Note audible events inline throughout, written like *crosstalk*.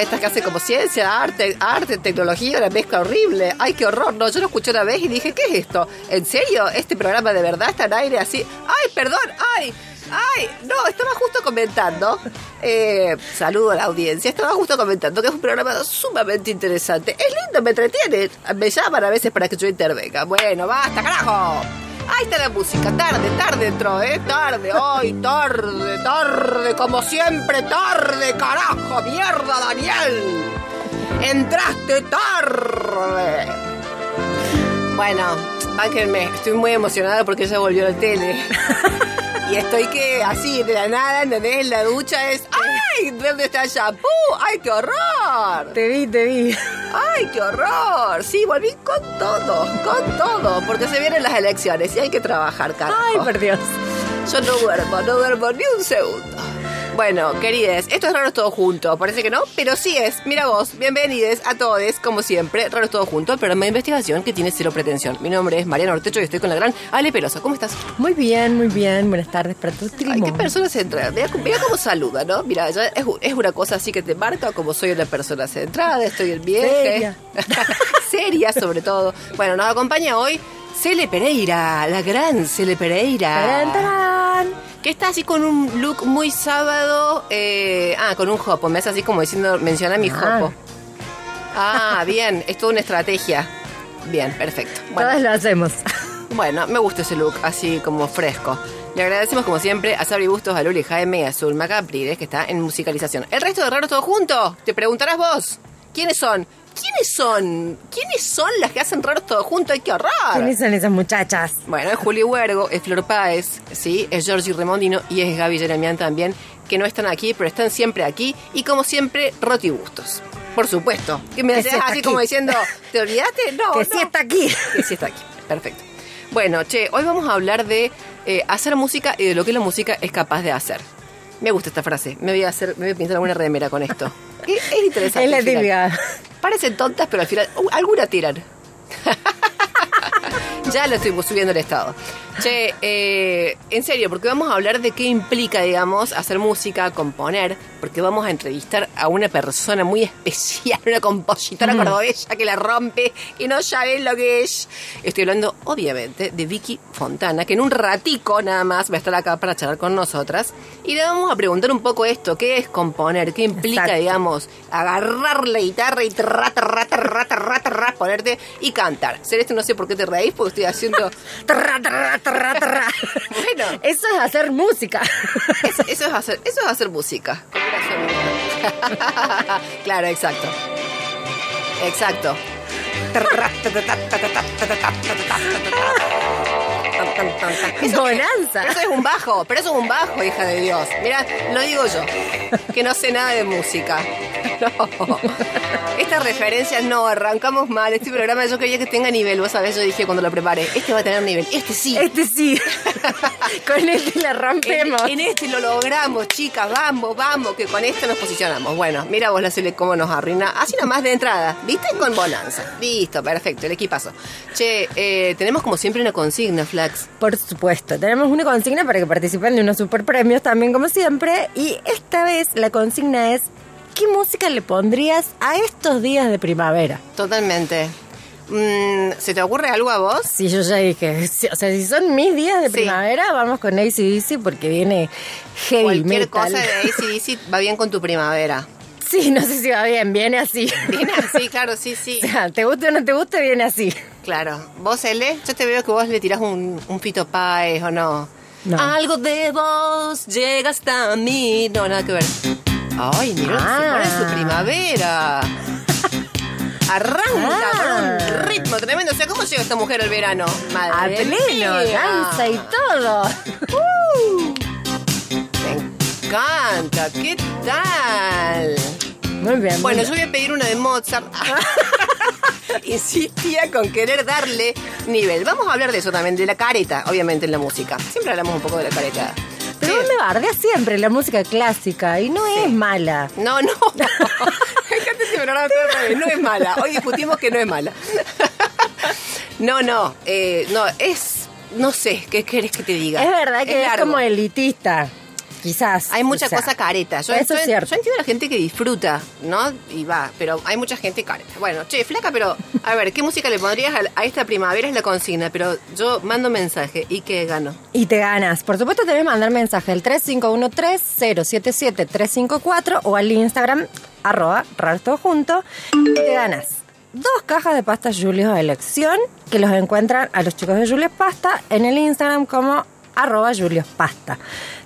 Estas que hacen como ciencia, arte, arte, tecnología, una mezcla horrible. Ay, qué horror. No, yo lo escuché una vez y dije, ¿qué es esto? ¿En serio? ¿Este programa de verdad está en aire así? Ay, perdón, ay. Ay, no, estaba justo comentando. Eh, saludo a la audiencia. Estaba justo comentando que es un programa sumamente interesante. Es lindo, me entretiene. Me llaman a veces para que yo intervenga. Bueno, basta, carajo. Ahí está la música, tarde, tarde entró, ¿eh? Tarde, hoy, tarde, tarde, como siempre, tarde, carajo, mierda, Daniel. Entraste tarde. Bueno, bánquenme, estoy muy emocionada porque ya volvió la tele. *laughs* y estoy que así, de la nada, ¿entendés? La ducha es. ¡Ay! ¿Dónde está el shampoo? ¡Ay, qué horror! Te vi, te vi. ¡Ay, qué horror! Sí, volví con todo, con todo, porque se vienen las elecciones y hay que trabajar, carajo. ¡Ay, por Dios! Yo no duermo, no duermo ni un segundo. Bueno, querides, esto es Raro Todo Junto. Parece que no, pero sí es. Mira vos, bienvenidos a todos, como siempre, Raro Todo Junto, el programa de investigación que tiene cero pretensión. Mi nombre es Mariana Ortecho y estoy con la gran Ale Pelosa. ¿Cómo estás? Muy bien, muy bien. Buenas tardes para todos. Ay, qué persona centrada. Mira, mira cómo saluda, ¿no? Mira, ya es, es, una cosa así que te marca como soy una persona centrada, estoy en viaje. Seria. *laughs* Seria, sobre todo. Bueno, nos acompaña hoy Cele Pereira, la gran Cele Pereira. ¡Tarán, tarán! Que está así con un look muy sábado. eh, ah, con un jopo. Me hace así como diciendo, menciona mi Ah. jopo. Ah, bien. Es toda una estrategia. Bien, perfecto. Bueno, Todas lo hacemos. bueno, me gusta ese look, así como fresco. Le agradecemos como siempre a Sabri Bustos, a Luli Jaime y a Zulma Capriles, que está en musicalización. El resto de raros todo junto. Te preguntarás vos, ¿quiénes son? ¿Quiénes son? ¿Quiénes son las que hacen raros todo junto? ¡Ay, qué horror! ¿Quiénes son esas muchachas? Bueno, es Juli Huergo, es Flor Páez, ¿sí? es Georgie Remondino y es Gaby Jeremian también, que no están aquí, pero están siempre aquí. Y como siempre, Roti Bustos. Por supuesto. Que me está así aquí. como diciendo, ¿te olvidaste? *laughs* No, que no. sí está aquí. Que sí está aquí. Perfecto. Bueno, che, hoy vamos a hablar de eh, hacer música y de lo que la música es capaz de hacer. Me gusta esta frase. Me voy a hacer, me voy a pintar alguna remera con esto. Es, *laughs* es interesante. Es la típica. Parecen tontas, pero al final uh, alguna tiran. *laughs* ya lo estoy subiendo el estado. Che, eh, en serio, porque vamos a hablar de qué implica, digamos, hacer música, componer, porque vamos a entrevistar a una persona muy especial, una compositora cordobesa que la rompe, que no saben lo que es. Estoy hablando, obviamente, de Vicky Fontana, que en un ratico nada más va a estar acá para charlar con nosotras. Y le vamos a preguntar un poco esto, ¿qué es componer? ¿Qué implica, Exacto. digamos, agarrar la guitarra y tra, tra, tra, tra, ponerte y cantar? Celeste, no sé por qué te reís, porque estoy haciendo... *laughs* Tarra, tarra. *laughs* Bueno, Eso es hacer música. es- eso, es hacer, eso es hacer música. *laughs* claro, exacto. Exacto. Eso- Bonanza. Eso es un bajo, pero eso es un bajo, hija de Dios. Mira, lo digo yo, que no sé nada de música. No. Estas referencias no, arrancamos mal. Este programa yo quería que tenga nivel, vos sabés, yo dije cuando lo preparé, este va a tener nivel, este sí. Este sí. *laughs* Con este la rompemos. En, en este lo logramos, chicas, vamos, vamos, que con esto nos posicionamos. Bueno, mira vos la Cele cómo nos arruina. Así nomás de entrada, ¿viste? Con bonanza. Listo, perfecto, el equipazo. Che, eh, tenemos como siempre una consigna, Por supuesto, tenemos una consigna para que participen de unos super premios también como siempre y esta vez la consigna es ¿qué música le pondrías a estos días de primavera? Totalmente. Mm, ¿Se te ocurre algo a vos? Si yo ya dije, o sea, si son mis días de Sí. primavera, vamos con ACDC porque viene heavy Cualquier metal. cosa de ACDC *laughs* va bien con tu primavera. Sí, no sé si va bien, viene así. Viene así, *laughs* claro, sí, sí. O sea, te guste o no te guste, viene así. Claro. ¿Vos, L? Yo te veo que vos le tirás un, un Fito Páez o no. No. Algo de vos llega hasta mí. No, nada que ver. Ay, mira, Ah. se pone su primavera. Arranca Ah. con un ritmo tremendo. O sea, ¿cómo llega esta mujer al verano? A Madre pleno, mía. danza y todo. Me encanta. ¿Qué tal? Muy bien. Bueno, yo voy a pedir una de Mozart. *laughs* *laughs* Insistía con querer darle nivel. Vamos a hablar de eso también, de la careta, obviamente, en la música. Siempre hablamos un poco de la careta. Pero vos me bardeas siempre la música clásica y no es mala. No, no. *laughs* No es mala. Hoy discutimos que no es mala. *laughs* No, no. eh, no, es. No sé, ¿qué querés que te diga? Es verdad que es, como elitista, quizás. Hay mucha o sea, cosa careta. Yo, eso yo- es cierto. yo entiendo a la gente que disfruta, ¿no? Y va, pero hay mucha gente careta. Bueno, che, flaca, pero a ver, ¿qué música le pondrías a, a esta primavera? Es la consigna, pero yo mando mensaje y que gano. Y te ganas. Por supuesto, debes mandar mensaje al 3513-077-354 o al Instagram, arroba, raro todo junto. Y te ganas dos cajas de pastas Julio de elección, que los encuentran a los chicos de Julio Pasta en el Instagram como arroba Julios Pasta.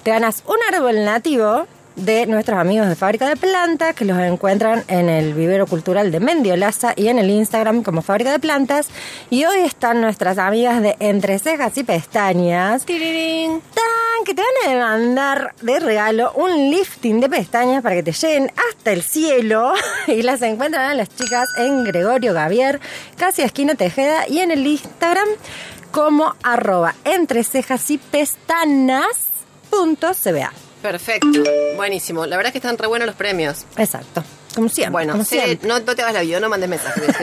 Te ganas un árbol nativo de nuestros amigos de Fábrica de Plantas, que los encuentran en el vivero cultural de Mendiolaza y en el Instagram como Fábrica de Plantas. Y hoy están nuestras amigas de Entre Cejas y Pestañas, Tirirín. tan que te van a mandar de regalo un lifting de pestañas para que te lleguen hasta el cielo. *laughs* Y las encuentran a las chicas en Gregorio Gavier, casi esquina Tejeda, y en el Instagram como arroba entre cejas y pestanas punto CBA. Perfecto. Buenísimo. La verdad es que están re buenos los premios. Exacto. Como siempre. Bueno, como sé- siempre. no, no te hagas la vida, no mandes mensajes. *laughs*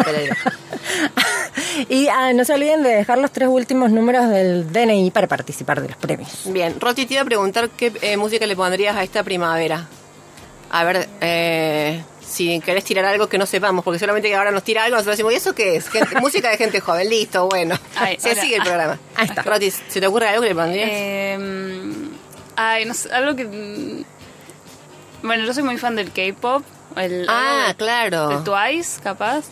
y ah, no se olviden de dejar los tres últimos números del DNI para participar de los premios. Bien, Roti, te iba a preguntar qué eh, música le pondrías a esta primavera. A ver, eh, si querés tirar algo que no sepamos, porque solamente que ahora nos tira algo, nosotros decimos, ¿y eso qué es? Gente- *laughs* música de gente joven, listo, bueno. Ay, Se sigue el programa. Ahí está. Roti, ¿se te ocurre algo que le pondrías? Eh, ay, no sé, algo que... Bueno, yo soy muy fan del K-pop. el- ah, algo claro. De Twice, capaz.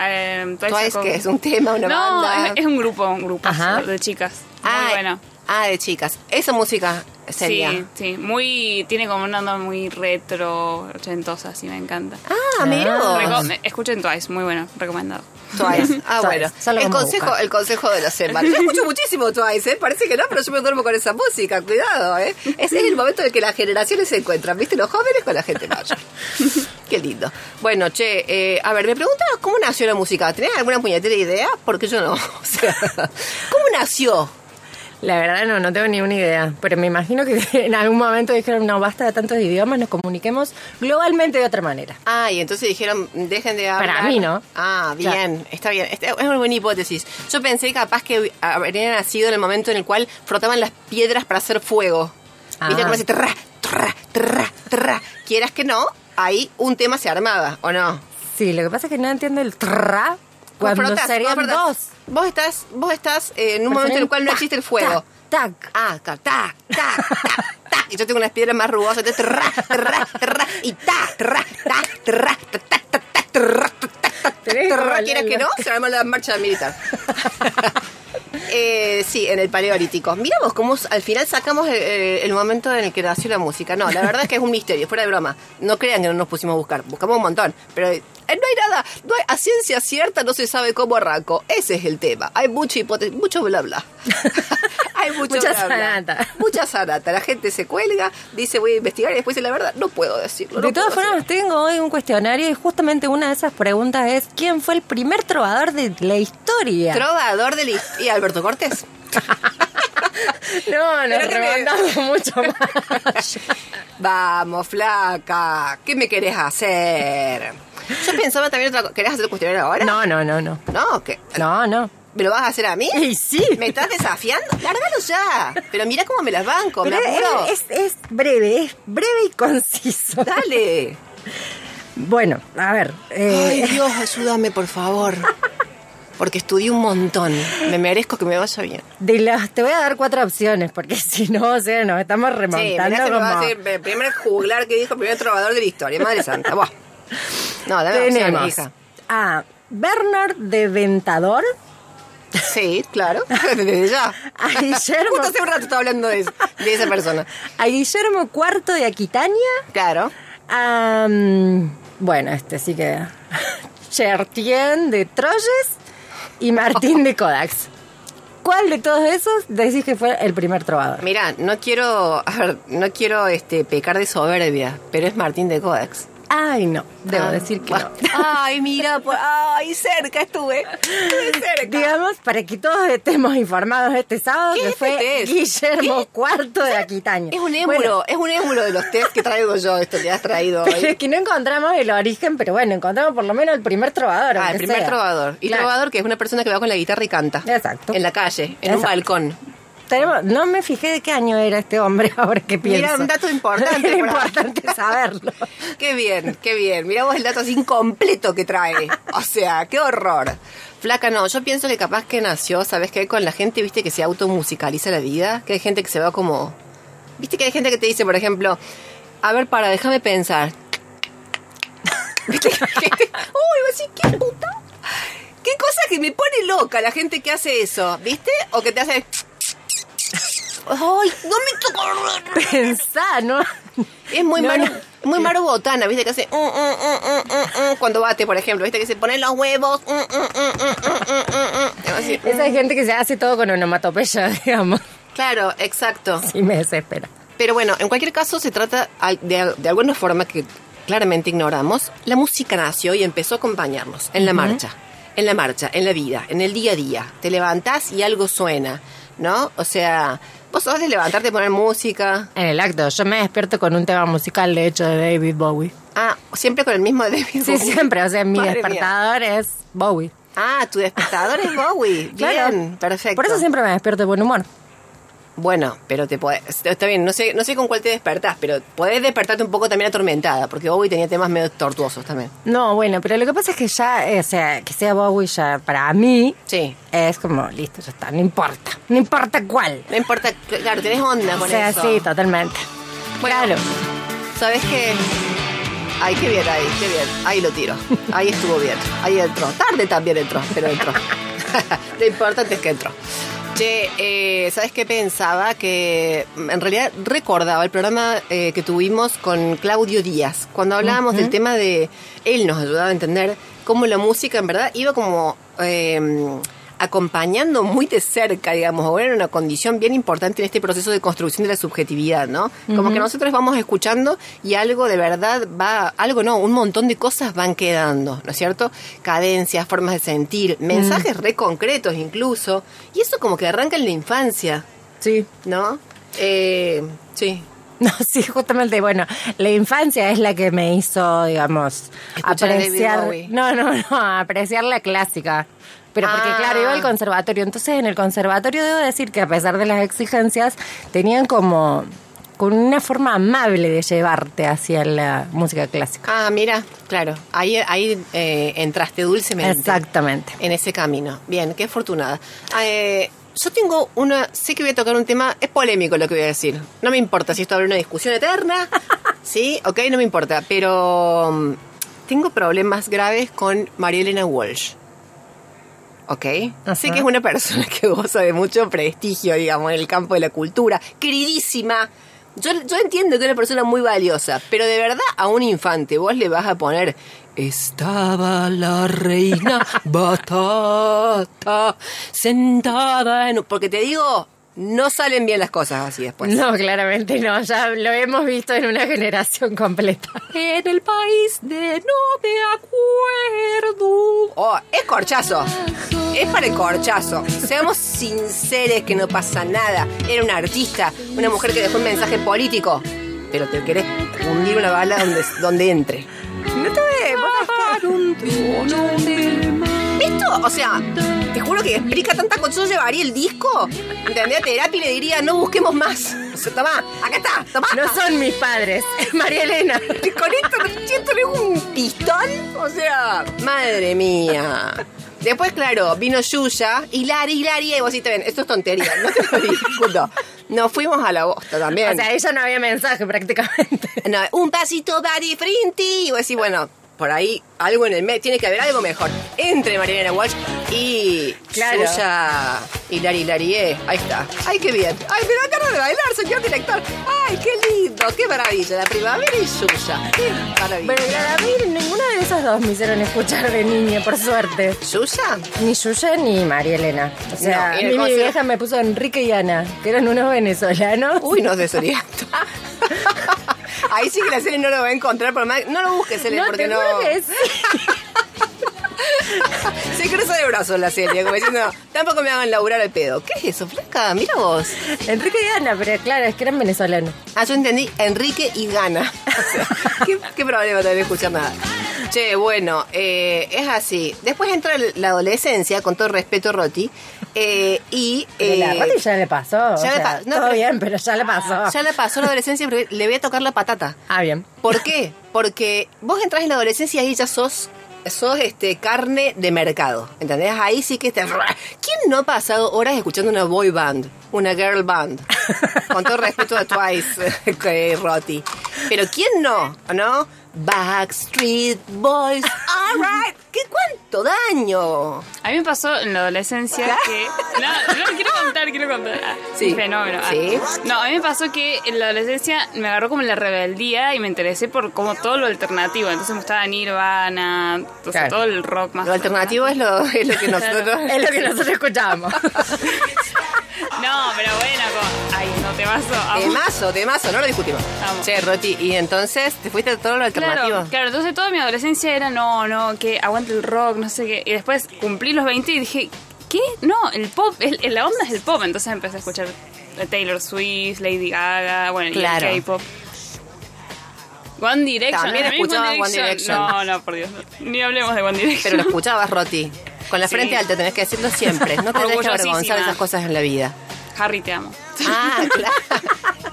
Eh, Twice, sacó- que es un tema, una no, banda. es, es un grupo, un grupo Ajá. de chicas. ah, muy bueno. ah, de chicas. Esa música sería. Sí, sí, muy, tiene como una onda muy retro, ochentosa, así me encanta. Ah, mira. Reco- escuchen Twice, muy bueno, recomendado. Twice. *laughs* Ah, Twice. bueno. El consejo, el consejo de la semana. Yo escucho muchísimo Twice, ¿eh? Parece que no, pero yo me duermo con esa música. Cuidado, ¿eh? Ese es el momento en el que las generaciones se encuentran, ¿viste? Los jóvenes con la gente mayor. *laughs* Qué lindo. Bueno, che, eh, a ver, me preguntabas cómo nació la música. ¿Tenés alguna puñetera idea? Porque yo no. *laughs* O sea, ¿cómo nació? La verdad no, no tengo ni una idea, pero me imagino que *laughs* en algún momento dijeron, no, basta de tantos idiomas, nos comuniquemos globalmente de otra manera. Ah, y entonces dijeron, dejen de hablar. Para mí, ¿no? Ah, bien, está bien. Esta es una buena hipótesis. Yo pensé capaz que habría nacido en el momento en el cual frotaban las piedras para hacer fuego. ¿Viste Ah. cómo así? Trra, trra, trra, trra. Quieras que no, ahí un tema se armaba, ¿o no? Sí, lo que pasa es que no entiendo el tra cuando serían vos frotás. dos. Vos estás, vos estás eh, en un Pero momento en el cual no tac, existe el fuego. Tac, tac. Ah, ta, ta, ta, ta, ta. Y yo tengo unas piedras más rugosas. Entonces, y ta, trra, ta, trra, ta, ta, ta, ta, trra, ta, ta, ta, Tenés trra. como ¿Quieres la- que no? Se Eh, sí, en el paleolítico. Miramos cómo al final sacamos el, eh, el momento en el que nació la música. No, la *laughs* verdad es que es un misterio, fuera de broma. No crean que no nos pusimos a buscar, buscamos un montón. Pero eh, no hay nada, no hay, a ciencia cierta no se sabe cómo arrancó. Ese es el tema. Hay mucha hipótesis, mucho bla bla. *laughs* hay mucho Mucha bla, bla. sanata. Mucha sanata. La gente se cuelga, dice voy a investigar y después dice la verdad. No puedo decirlo. no De todas formas, tengo hoy un cuestionario y justamente una de esas preguntas es ¿quién fue el primer trovador de la historia? Trovador de la hist- ¿Y Alberto Cortés? *laughs* no, nos me- remontamos *laughs* mucho más. Vamos, flaca. ¿Qué me querés hacer? Yo pensaba también otra cosa. ¿Querés hacer el cuestionario ahora? No, no, no, no. No, ¿qué? No, no. ¿Me lo vas a hacer a mí? Y sí. ¿Me estás desafiando? Lárgalo ya. Pero mira cómo me las banco, Pero me apuro. es, es, es breve, es breve y conciso. Dale. Bueno, a ver. eh, Ay, Dios, ayúdame, por favor. Porque estudié un montón. Me merezco que me vaya bien. de las, te voy a dar cuatro opciones, porque *laughs* si no, o sea, nos estamos Sí, remontando va a como... primero juglar que dijo, primer trovador de la historia. Madre santa, Buah. No, dame opciones, hija. a Bernard de Ventador, Sí, claro. *laughs* Desde ya. A Guillermo, Justo hace un rato estaba hablando de, eso- de esa persona. a Guillermo IV de Aquitania. Claro. a, mm, bueno, este sí que. *laughs* Chertien de Troyes y Martín de Codax. ¿Cuál de todos esos decís que fue el primer trovador? Mira, no quiero, a ver, no quiero este pecar de soberbia, pero es Martín de Codex. Ay, no, debo Ah, decir que no. *laughs* Ay, mira, por- ay, cerca estuve. Estuve cerca. Digamos, para que todos estemos informados este sábado, ¿Qué que fue este? Guillermo IV de Aquitania. Es un émulo, Bueno, es un émulo de los test que traigo yo, esto que has traído pero *laughs* hoy. es que no encontramos el origen, pero bueno, encontramos por lo menos el primer trovador. Ah, el primer sea. trovador. Y Claro. trovador que es una persona que va con la guitarra y canta. Exacto. En la calle, en un balcón. Tenemos- no me fijé de qué año era este hombre, *laughs* ahora que pienso. Mira, un dato importante *laughs* Era importante saberlo. *laughs* Qué bien, qué bien. Mirá vos el dato así incompleto que trae. O sea, qué horror. Flaca, no, yo pienso que capaz que nació, ¿sabes qué? Con la gente, viste, que se automusicaliza la vida. Que hay gente que se va como. Viste que hay gente que te dice, por ejemplo, a ver, para, déjame pensar. ¿Viste que hay gente. Uy, voy a decir, qué puta. Qué cosa que me pone loca la gente que hace eso, ¿viste? O que te hace. Ay, no me tocó. Pensá, ¿no? Es muy No, maro, no. muy maro botana, ¿viste? Que hace mm, mm, mm, mm, cuando bate, por ejemplo, ¿viste? Que se ponen los huevos. Así. Esa gente que se hace todo con onomatopeya, *laughs* digamos. Claro, exacto. Sí me desespera. Pero bueno, en cualquier caso se trata de, de alguna forma que claramente ignoramos. La música nació y empezó a acompañarnos en la marcha, en la marcha, en la vida, en el día a día. Te levantás y algo suena, ¿no? O sea, vos sos de levantarte y poner música. En el acto, yo me despierto con un tema musical, de hecho, de David Bowie. Ah, siempre con el mismo David Sí, Bowie. siempre, o sea, mi Madre mía. despertador es Bowie. Ah, tu despertador es Bowie. *laughs* Claro. Bien, perfecto. Por eso siempre me despierto de buen humor. Bueno, pero te podés, está bien, no sé, no sé con cuál te despertás, pero podés despertarte un poco también atormentada, porque Bowie tenía temas medio tortuosos también. No, bueno, pero lo que pasa es que ya, eh, o sea, que sea Bowie ya para mí Sí. es como, listo, ya está, no importa. No importa cuál. No importa, claro, tenés onda O con sea, eso. sí, totalmente. Bueno, Claro. ¿Sabes qué? Ay, qué bien ahí, qué bien. Ahí lo tiro. Ahí estuvo bien. Ahí entró. Tarde también entró, pero entró. *laughs* lo importante es que entró. Che, eh, ¿sabes qué pensaba? Que mm, en realidad recordaba el programa eh, que tuvimos con Claudio Díaz, cuando hablábamos del tema de... Él nos ayudaba a entender cómo la música en verdad iba como... eh, acompañando muy de cerca, digamos, o era una condición bien importante en este proceso de construcción de la subjetividad, ¿no? Como que nosotros vamos escuchando y algo de verdad va, algo no, un montón de cosas van quedando, ¿no es cierto? Cadencias, formas de sentir, mensajes re concretos incluso, y eso como que arranca en la infancia, Sí. ¿no? Eh, sí. *laughs* No, sí, justamente, bueno, la infancia es la que me hizo, digamos, Escuchar apreciar. No, no, no, apreciar la clásica. Pero porque, Ah. claro, iba al conservatorio. Entonces, en el conservatorio debo decir que a pesar de las exigencias, tenían como con una forma amable de llevarte hacia la música clásica. Ah, mira, claro, ahí, ahí eh, entraste dulcemente. Exactamente. en ese camino. Bien, qué afortunada. Eh, yo tengo una, sé que voy a tocar un tema, es polémico lo que voy a decir. No me importa si esto abre una discusión eterna, *laughs* sí, ok, no me importa, pero mm, tengo problemas graves con María Elena Walsh. ¿Ok? Sé que es una persona que goza de mucho prestigio, digamos, en el campo de la cultura. Queridísima. Yo, yo entiendo que es una persona muy valiosa, pero de verdad a un infante vos le vas a poner estaba la reina *laughs* batata sentada en... Porque te digo, no salen bien las cosas así después. No, claramente no, ya lo hemos visto en una generación completa. En el país de no me acuerdo. Oh, es corchazo. Es para el corchazo. Seamos sinceros que no pasa nada. Era una artista, una mujer que dejó un mensaje político. Pero te querés hundir una bala donde, donde entre. No te ¿Esto? O sea, te juro que explica tanta cosa. Yo llevaría el disco, ¿entendés? A terapia y le diría, no busquemos más. O sea, tomá, acá está, tomá. No son mis padres, es *laughs* María Elena. Con esto siento un pistón. O sea, madre mía. Después, claro, vino Yuya, Hilari, Hilari, y vos decís, ven, esto es tontería, no te lo discuto. Nos fuimos a la bosta también. O sea, ella no había mensaje prácticamente. No, un pasito para Frinti. Y vos decís, bueno, por ahí algo en el medio, tiene que haber algo mejor entre Mariana Walsh y Claro. Suya y Lari Larie. Ahí está. Ay, qué bien. Ay, me da ganas de bailar, señor director. Ay, qué lindo, qué maravilla. La primavera y Suya. Qué maravilla. Pero a mí ninguna de esas dos me hicieron escuchar de niña, por suerte. ¿Suya? Ni Yuya ni María Elena. O sea, No, mi concierto- vieja me puso Enrique y Ana, que eran unos venezolanos. Uy, no desoriento. *laughs* Ahí sí que la serie no lo va a encontrar, por más. No lo busques, Ele, no, porque te no. juro que sí. *laughs* *laughs* Se cruza de brazos la serie, como diciendo, tampoco me hagan laburar el pedo. ¿Qué es eso, flaca? Mira vos. Enrique y Ana, pero claro, es que eran venezolanos. Ah, yo entendí Enrique y Gana. *laughs* O sea, ¿qué, qué problema tener escuchar nada? Che, bueno, eh, es así. Después entra la adolescencia, con todo respeto, Roti. eh, y. Pero la eh, Rati ya le pasó. o ya le pa- no, todo pero- bien, pero ya le pasó. ya le pasó la adolescencia, pero le voy a tocar la patata. Ah, bien. ¿Por qué? Porque vos entras en la adolescencia y ya sos, sos este, carne de mercado. ¿Entendés? Ahí sí que te. ¿Quién no ha pasado horas escuchando una boy band? Una girl band. *laughs* Con todo respeto a Twice, *laughs* Roti. Pero ¿quién no? ¿No? Backstreet Boys. Alright. ¿Qué cuánto daño? A mí me pasó en la adolescencia que. No, no, quiero contar, quiero contar. Ah, Sí. Un fenómeno. Ah. Sí. No, a mí me pasó que en la adolescencia me agarró como la rebeldía y me interesé por como todo lo alternativo. Entonces me gustaba Nirvana, Claro. todo el rock más. Lo alternativo es lo, es lo que *laughs* nosotros. Es lo que nosotros escuchábamos. *laughs* No, pero bueno, como. Ay, no te vas a. Temazo, temazo, no lo discutimos. Vamos. Che, Roti, y entonces te fuiste a todo lo alternativo. Claro, claro, entonces toda mi adolescencia era no, no, que aguante el rock, no sé qué. Y después cumplí los 20 y dije, ¿qué? No, el pop, el- la onda es el pop. Entonces empecé a escuchar Taylor Swift, Lady Gaga, bueno, Claro. y el K-pop. One Direction. También a mí escuchabas One Direction. No, no, por Dios, no. ni hablemos de One Direction. Pero lo escuchabas, Roti. Con la Sí. frente alta, tenés que decirlo siempre. No *laughs* te dejes Orgullosísima. avergonzar de esas cosas en la vida. Harry, te amo. Ah, *laughs* claro.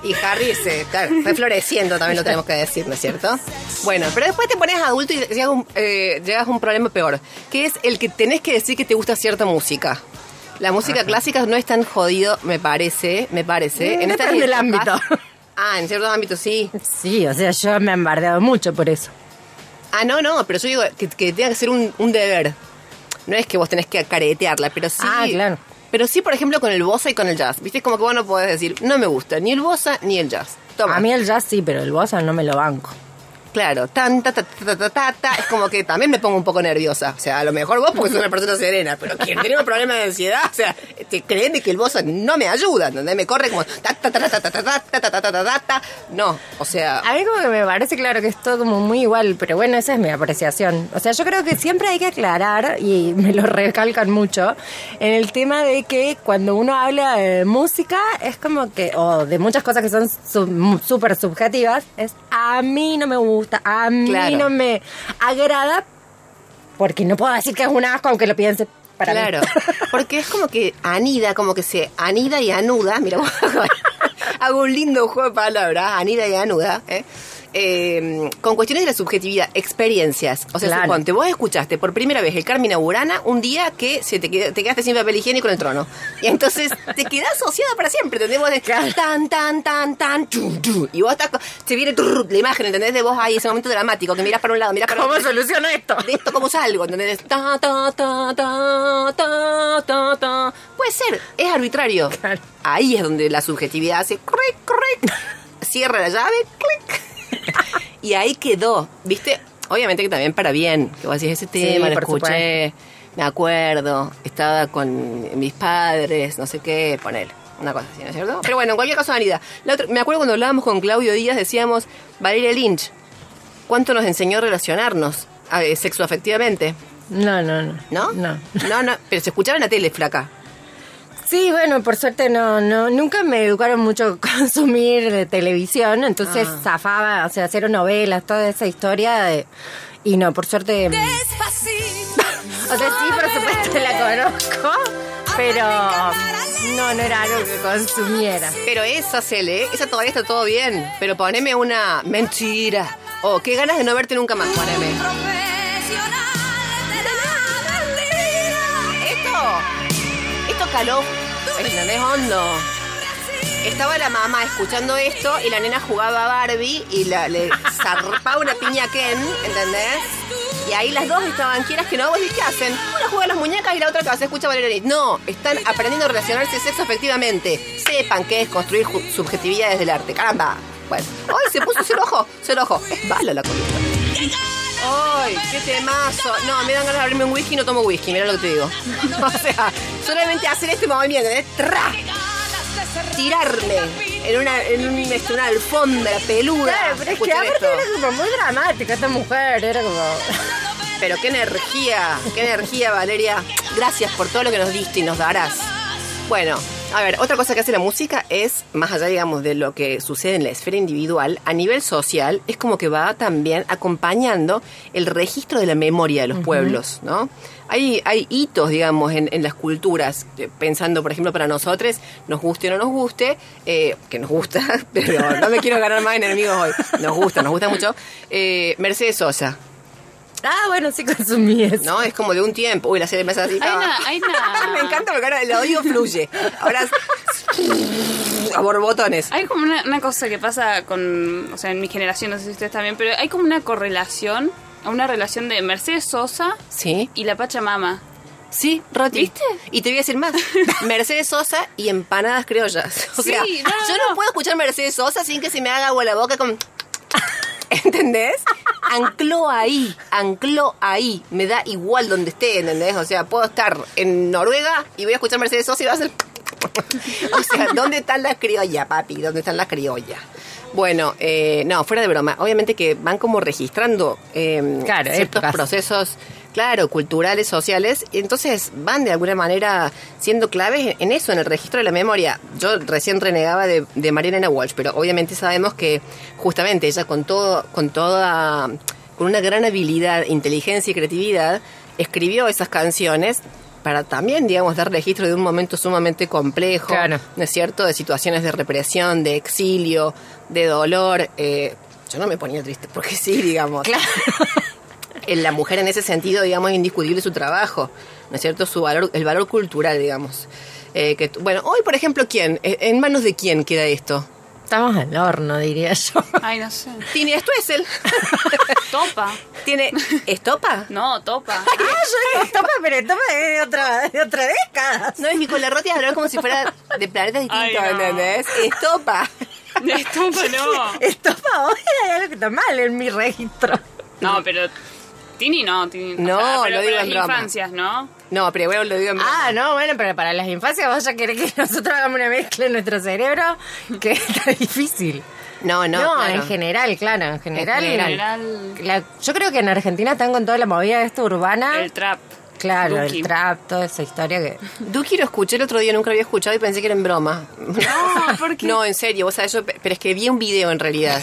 Y Harry se, claro, fue floreciendo, también lo tenemos que decir, ¿no es cierto? Bueno, pero después te pones adulto y llegas a un, eh, llegas a un problema peor, que es el que tenés que decir que te gusta cierta música. La música clásica no es tan jodido, me parece, me parece. Mm, estas depende del ámbito. *laughs* Ah, en ciertos ámbitos sí. Sí, o sea, yo me he embardeado mucho por eso. Ah, no, no, pero yo digo que, que tenga que ser un, un deber. No es que vos tenés que caretearla, pero sí. Ah, claro. Pero sí, por ejemplo, con el bossa y con el jazz. Viste, como que vos no podés decir, no me gusta ni el bossa ni el jazz. Toma. A mí el jazz sí, pero el bossa no me lo banco. Claro, tan, ta, ta, ta, ta, ta, es como que también me pongo un poco nerviosa. O sea, a lo mejor vos porque sos una persona serena, pero quien tiene un problema de ansiedad, o sea, créeme que el bossa no me ayuda, ¿entendés? Me corre como ta, ta, ta, ta, ta, ta, ta, ta, ta, ta. No, o sea, A mí como que me parece claro que es todo como muy igual, pero bueno, esa es mi apreciación. O sea, yo creo que siempre hay que aclarar, y me lo recalcan mucho, en el tema de que cuando uno habla de música, es como que, o de muchas cosas que son súper subjetivas, es a mí no me gusta, a mí Claro. no me agrada, porque no puedo decir que es un asco aunque lo piense para mí. claro. Porque es como que anida, como que se anida y anuda. Mira, *laughs* hago un lindo juego de palabras, anida y anuda, ¿eh? Eh, con cuestiones de la subjetividad, experiencias. O sea, Claro. suponte, vos escuchaste por primera vez el Carmina Burana un día que se te, qued- te quedaste sin papel higiénico en el trono. Y entonces *laughs* te quedás asociada para siempre, ¿entendés? Vos de tan, tan, tan, tan, chu. Y vos estás, te viene la imagen, ¿entendés? De vos ahí, ese momento dramático, que mirás para un lado, mirás para ¿Cómo otro. soluciono esto? De esto cómo salgo, ¿entendés? Ta, ta, ta, ta, ta, ta, ta. Puede ser, es arbitrario. Claro. Ahí es donde la subjetividad hace cric, cric, *laughs* cierra la llave, clic. *laughs* y ahí quedó, ¿viste? Obviamente que también para bien, que vos decís, ese tema lo escuché, me acuerdo, estaba con mis padres, no sé qué, ponele. Una cosa así, ¿no es cierto? Pero bueno, en cualquier caso, Anida. La otra- me acuerdo cuando hablábamos con Claudio Díaz, decíamos, Valeria Lynch, ¿cuánto nos enseñó a relacionarnos eh, sexoafectivamente? No, no, no. ¿No? No. No, no, pero se escuchaba en la tele, flaca. Sí, bueno, por suerte no, no, nunca me educaron mucho a *laughs* consumir de televisión, entonces Ah. zafaba, o sea, hacer novelas, toda esa historia de, y no, por suerte. *laughs* O sea, sí, por supuesto la conozco, pero no, no era algo que consumiera. Pero esa, Cele, esa todavía está todo bien. Pero poneme una mentira. O qué ganas de no verte nunca más, poneme. Caló, ¿entendés? Hondo. Estaba la mamá escuchando esto y la nena jugaba a Barbie y le zarpaba una piña a Ken, ¿entendés? Y ahí las dos estaban quieras que no, vos ¿qué hacen? Una juega a las muñecas y la otra que se escucha Valeria. No, están aprendiendo a relacionarse sexo efectivamente. Sepan qué es construir ju- subjetividades del arte. Caramba. Bueno, hoy se puso el ojo, el ojo. Es bala la columna. ¡Ay, qué temazo! No, me dan ganas de abrirme un whisky y no tomo whisky, mira lo que te digo. *laughs* O sea, solamente hacer este movimiento, ¿eh? ¡Tra! Tirarme en una, en un, este, una alfombra peluda. Claro, pero es que aparte esto. era como muy dramática esta mujer, era como... Pero qué energía, qué energía, Valeria. Gracias por todo lo que nos diste y nos darás. Bueno, a ver, otra cosa que hace la música es, más allá, digamos, de lo que sucede en la esfera individual, a nivel social, es como que va también acompañando el registro de la memoria de los pueblos, ¿no? Hay, hay hitos, digamos, en, en las culturas, eh, pensando, por ejemplo, para nosotros, nos guste o no nos guste, eh, que nos gusta, *laughs* pero no me quiero ganar más enemigos hoy, nos gusta, nos gusta mucho, eh, Mercedes Sosa, Ah, bueno, sí consumí eso. ¿no? Es como de un tiempo. Uy, la serie me hace así. Hay una- hay una- me encanta porque ahora el odio fluye. Ahora a borbotones. Hay como una, una cosa que pasa con, o sea, en mi generación, no sé si ustedes también, pero hay como una correlación, una relación de Mercedes Sosa Sí, y la Pachamama. sí, Roti. ¿Viste? Y te voy a decir más. *laughs* Mercedes Sosa y empanadas criollas. O Sí, sea, no, yo no. no puedo escuchar Mercedes Sosa sin que se me haga agua la boca con... *laughs* ¿Entendés? Ancló ahí, ancló ahí. Me da igual donde esté, ¿entendés? O sea, puedo estar en Noruega y voy a escuchar Mercedes Sosa y va a ser... *laughs* o sea, ¿dónde están las criollas, papi? ¿Dónde están las criollas? Bueno, eh, no, fuera de broma. Obviamente que van como registrando eh, Claro, ciertos épocas. procesos, claro, culturales, sociales, y entonces van de alguna manera siendo claves en eso, en el registro de la memoria. Yo recién renegaba de, de María Elena Walsh, pero obviamente sabemos que justamente ella con todo, con toda, con una gran habilidad, inteligencia y creatividad, escribió esas canciones para también, digamos, dar registro de un momento sumamente complejo, Claro. ¿no es cierto? De situaciones de represión, de exilio, de dolor. eh, yo no me ponía triste porque sí, digamos. Claro. *laughs* En la mujer en ese sentido, digamos, es indiscutible su trabajo, ¿no es cierto? Su valor, el valor cultural, digamos. Eh, que, bueno, hoy, por ejemplo, ¿quién? Eh, ¿En manos de quién queda esto? Estamos al horno, diría yo. Ay, no sé. Tiene Stuessel. *laughs* Topa. Tiene Estopa. No, topa. Ah, yo digo topa, pero topa es de otra, de otra década. No, es Nicola Rotti hablar como si fuera de planetas distintos, no. ¿entendés? Estopa. Estopa no. Estopa hoy hay algo que está mal en mi registro. No, pero Tini no, Tini. o No, sea, pero lo digo para en las broma. infancias, ¿no? No, pero bueno, lo digo en broma. Ah, no, bueno, pero para las infancias vos ya querés que *laughs* nosotros hagamos una mezcla en nuestro cerebro que *laughs* está difícil. No, no, No, claro. en general, claro, en general. En general. la- yo creo que en Argentina están con toda la movida de esto urbana. El trap. claro, Duki. el trap, toda esa historia que... Duki lo escuché el otro día, nunca lo había escuchado y pensé que era en broma. No, ¿por qué? *laughs* No, en serio, vos sabés, yo, pero es que vi un video en realidad.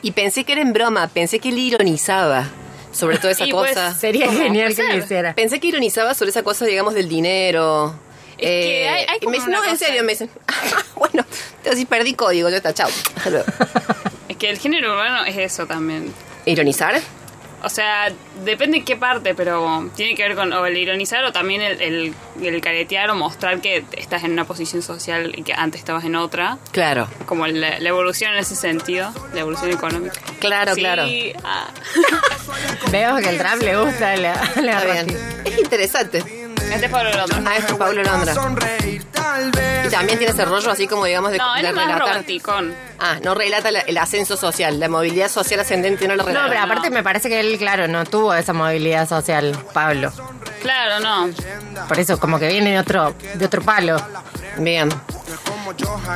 Y pensé que era en broma, pensé que él ironizaba sobre toda esa Y pues, cosa. Sería ¿Cómo? genial que lo hiciera. Pensé que ironizaba sobre esa cosa, digamos, del dinero. Es que hay- hay y me como dicen, una no, en serio, me dicen, *laughs* bueno, entonces perdí código, ya está, chao. Hasta luego. Es que el género urbano es eso también. ¿Ironizar? O sea, depende en qué parte, pero tiene que ver con o el ironizar o también el, el, el caretear o mostrar que estás en una posición social y que antes estabas en otra. Claro, Como la, la evolución en ese sentido, la evolución económica. claro, Sí, claro. ah. *laughs* Veo que el trap le gusta la, la Está bien. Rosy. Es interesante. Este es Pablo Londra. Ah, este es Pablo Londra. Y también tiene ese rollo así como, digamos, de, No, él de es más relatar. romanticón. Ah, no relata la- el ascenso social, la movilidad social ascendente no lo No, relata. pero aparte me parece que él, claro, no tuvo esa movilidad social, Pablo. Claro, no. Por eso, como que viene de otro, de otro palo. Bien.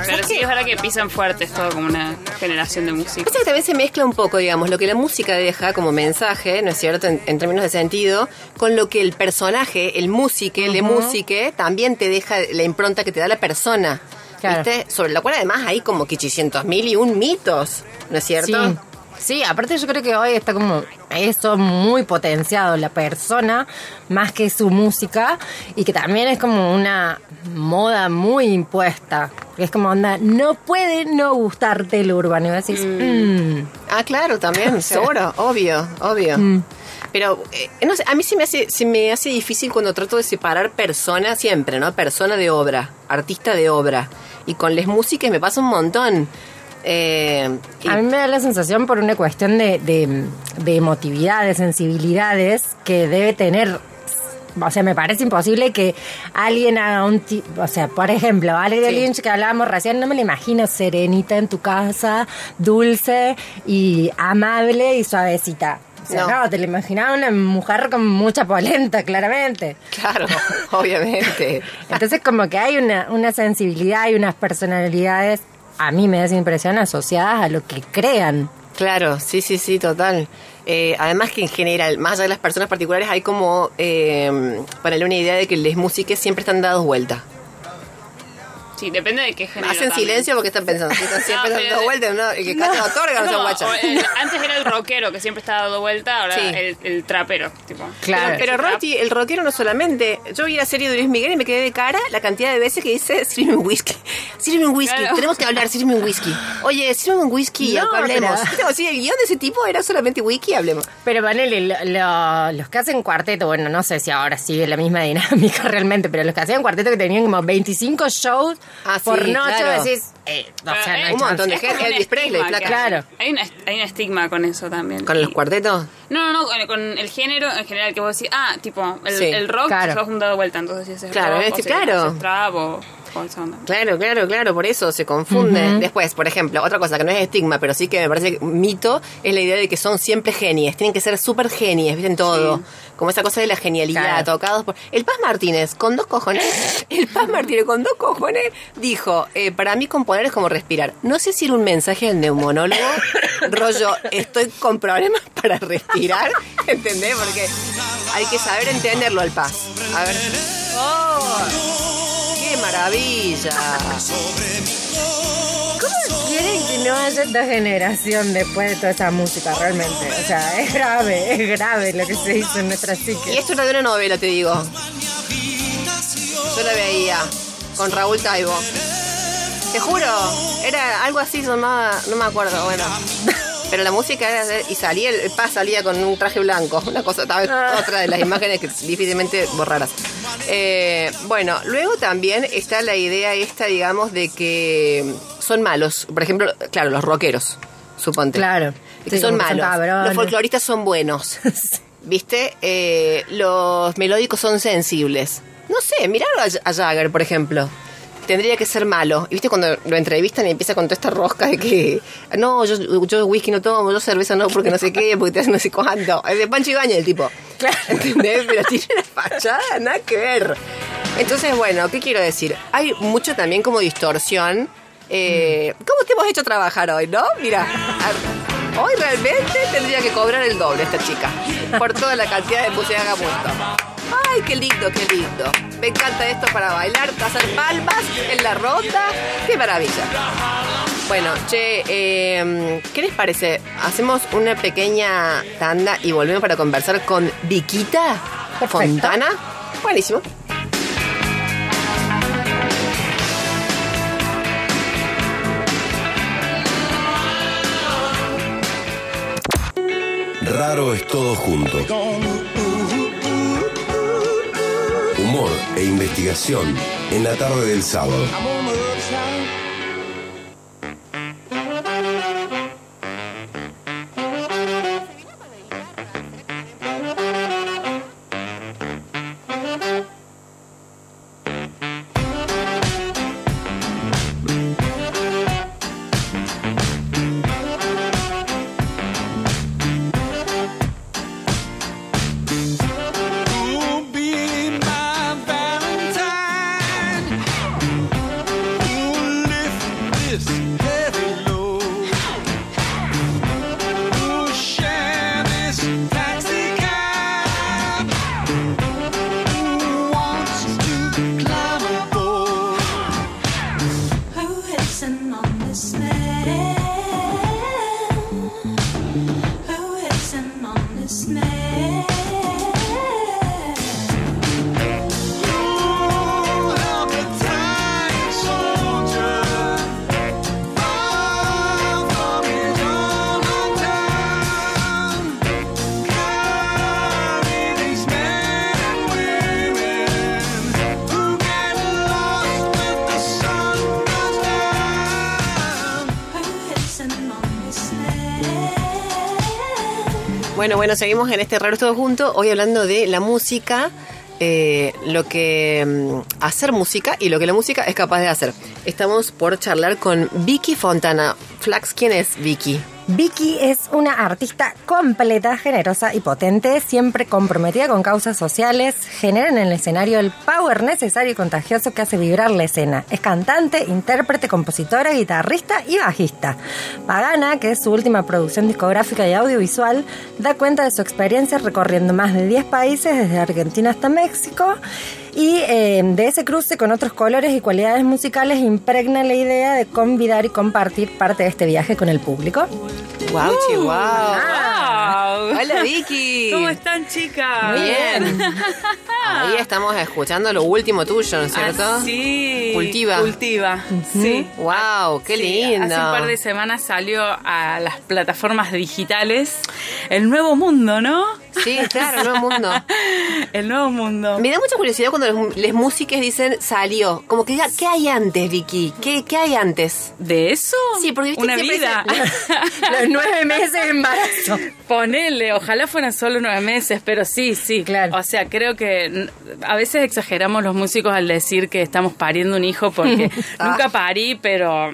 Pero sí es verdad que pisan fuerte, es todo como una generación de música. Pasa que también se mezcla un poco, digamos, lo que la música deja como mensaje, ¿no es cierto?, en, en términos de sentido, con lo que el personaje, el músico, el músique, también te deja la impronta que te da la persona. Claro. ¿Viste? Sobre la cual además hay como que 800 mil y un mitos, ¿no es cierto? Sí. Sí, aparte yo creo que hoy está como eso muy potenciado, la persona, más que su música, y que también es como una moda muy impuesta. Es como onda, no puede no gustarte el urbano. Y decís, mm. Ah, claro, también, *laughs* seguro, obvio, obvio. Mm. Pero, eh, no sé, a mí se me, hace, se me hace difícil cuando trato de separar persona siempre, ¿no? Persona de obra, artista de obra. Y con las músicas me pasa un montón. Eh, y- A mí me da la sensación por una cuestión de, de, de emotividad, de sensibilidades que debe tener. O sea, me parece imposible que alguien haga un tipo. O sea, por ejemplo, Ale de Sí. Lynch que hablábamos recién, no me la imagino serenita en tu casa, dulce y amable y suavecita. O sea, No. no, te la imaginaba una mujer con mucha polenta, claramente. claro, *laughs* obviamente. Entonces como que hay una, una sensibilidad y unas personalidades, a mí me da esa impresión, asociadas a lo que crean. Claro, sí, sí, sí, total. Eh, además que en general, más allá de las personas particulares, hay como, eh, ponerle una idea de que las músicas siempre están dados vuelta. Sí, depende de qué género. Hacen también. silencio porque están pensando, si están *laughs* siempre No, dando pero- vuelta, ¿no? El que canta otorga, no, No, el- *laughs* antes era el rockero que siempre estaba dando vuelta, ahora Sí. el, el trapero. Tipo. Claro. Pero, pero Roti, el rockero no solamente. Yo vi la serie de Luis Miguel y me quedé de cara la cantidad de veces que dice sírveme un whisky. *laughs* Sírveme un whisky. Claro. Tenemos que hablar, sírveme un whisky. Oye, sírveme un whisky y No, hablemos. pero- ¿Viste como si el guion de ese tipo era solamente whisky hablemos? Pero lo- lo- los que hacen cuarteto, bueno, no sé si ahora sigue la misma dinámica realmente, pero los que hacían cuarteto que tenían como 25 shows Ah, por noche, claro. decís, eh, o sea, no hay un montón de gente. Elvis Presley, que Claro. Hay, un, hay un estigma con eso también. ¿Con los cuartetos? No, no, no, con, con el género en general que vos decís, ah, tipo, el, Sí, el rock claro. sos un dado vuelta, entonces Claro, rock, este- o si claro. trap o. Claro, claro, claro, por eso se confunde. Después, por ejemplo, otra cosa que no es estigma, pero sí que me parece mito, es la idea de que son siempre genies, tienen que ser súper genies, ¿viste? En todo. Como esa cosa de la genialidad, Claro. tocados por... El Paz Martínez, con dos cojones, *laughs* el Paz Martínez con dos cojones, dijo, eh, para mí componer es como respirar. No sé si era un mensaje al neumonólogo, *laughs* rollo, estoy con problemas para respirar, *laughs* ¿entendés? Porque hay que saber entenderlo al Paz. A ver. ¡Qué maravilla! ¿Cómo quieren que no haya esta generación después de toda esa música realmente? O sea, es grave, es grave lo que se hizo en nuestra Y psique. esto era de una novela, te digo. Yo la veía con Raúl Taibo. Te juro, era algo así, no no me acuerdo, bueno. *laughs* Pero la música era de- y salía, el Paz salía con un traje blanco, *laughs* una cosa, tal- otra de las imágenes que difícilmente borraras. Eh, bueno, luego también está la idea esta, digamos, de que son malos. Por ejemplo, claro, los rockeros, suponte. Claro. Que Sí, son son malos. cabrones. los folcloristas son buenos. *laughs* ¿Viste? Eh, los melódicos son sensibles. No sé, miralo a, a Jagger, por ejemplo. Tendría que ser malo. Y viste cuando lo entrevistan y empieza con toda esta rosca de que. No, yo, yo whisky no tomo, yo cerveza no, porque no sé qué, porque te hacen no sé cuánto. Es de Pancho Ibañez el tipo. Claro. ¿Entendés? Pero tiene una fachada, nada que ver. Entonces, bueno, ¿qué quiero decir? Hay mucho también como distorsión. Eh, ¿Cómo te hemos hecho trabajar hoy, no? Mira, hoy realmente tendría que cobrar el doble esta chica por toda la cantidad de música que ha puesto. Ay, qué lindo, qué lindo. Me encanta esto para bailar, hacer palmas en la ronda. Qué maravilla. Bueno, che, eh, ¿qué les parece? Hacemos una pequeña tanda y volvemos para conversar con Viquita. Fontana. Buenísimo. Raro es todo junto. E investigación en la tarde del sábado. Bueno, seguimos en este raro todo junto. Hoy hablando de la música, eh, lo que mm, hacer música y lo que la música es capaz de hacer. Estamos por charlar con Vicky Fontana. Flax, ¿quién es Vicky? Vicky es una artista completa, generosa y potente, siempre comprometida con causas sociales, genera en el escenario el power necesario y contagioso que hace vibrar la escena. Es cantante, intérprete, compositora, guitarrista y bajista. Pagana, que es su última producción discográfica y audiovisual, da cuenta de su experiencia recorriendo más de 10 países, desde Argentina hasta México. Y eh, de ese cruce con otros colores y cualidades musicales impregna la idea de convidar y compartir parte de este viaje con el público. ¡Wow, Chihuahua! ¡Wow! Hola, Vicky. ¿Cómo están, chicas? Muy bien. Ahí estamos escuchando lo último tuyo, ¿no es cierto? Ah, sí. Cultiva. Cultiva. Sí. ¡Wow! ¡Qué Sí, lindo! Hace un par de semanas salió a las plataformas digitales el nuevo mundo, ¿no? Sí, claro, nuevo mundo. *laughs* El nuevo mundo. Me da mucha curiosidad cuando los, les músicos dicen salió. Como que diga, ¿qué hay antes, Vicky? ¿Qué, qué hay antes? ¿De eso? Sí, porque viste Una vida. *laughs* *laughs* Los nueve meses de embarazo. Ponele, ojalá fueran solo nueve meses, pero sí, sí. Claro. O sea, creo que a veces exageramos los músicos al decir que estamos pariendo un hijo porque Ah. nunca parí, pero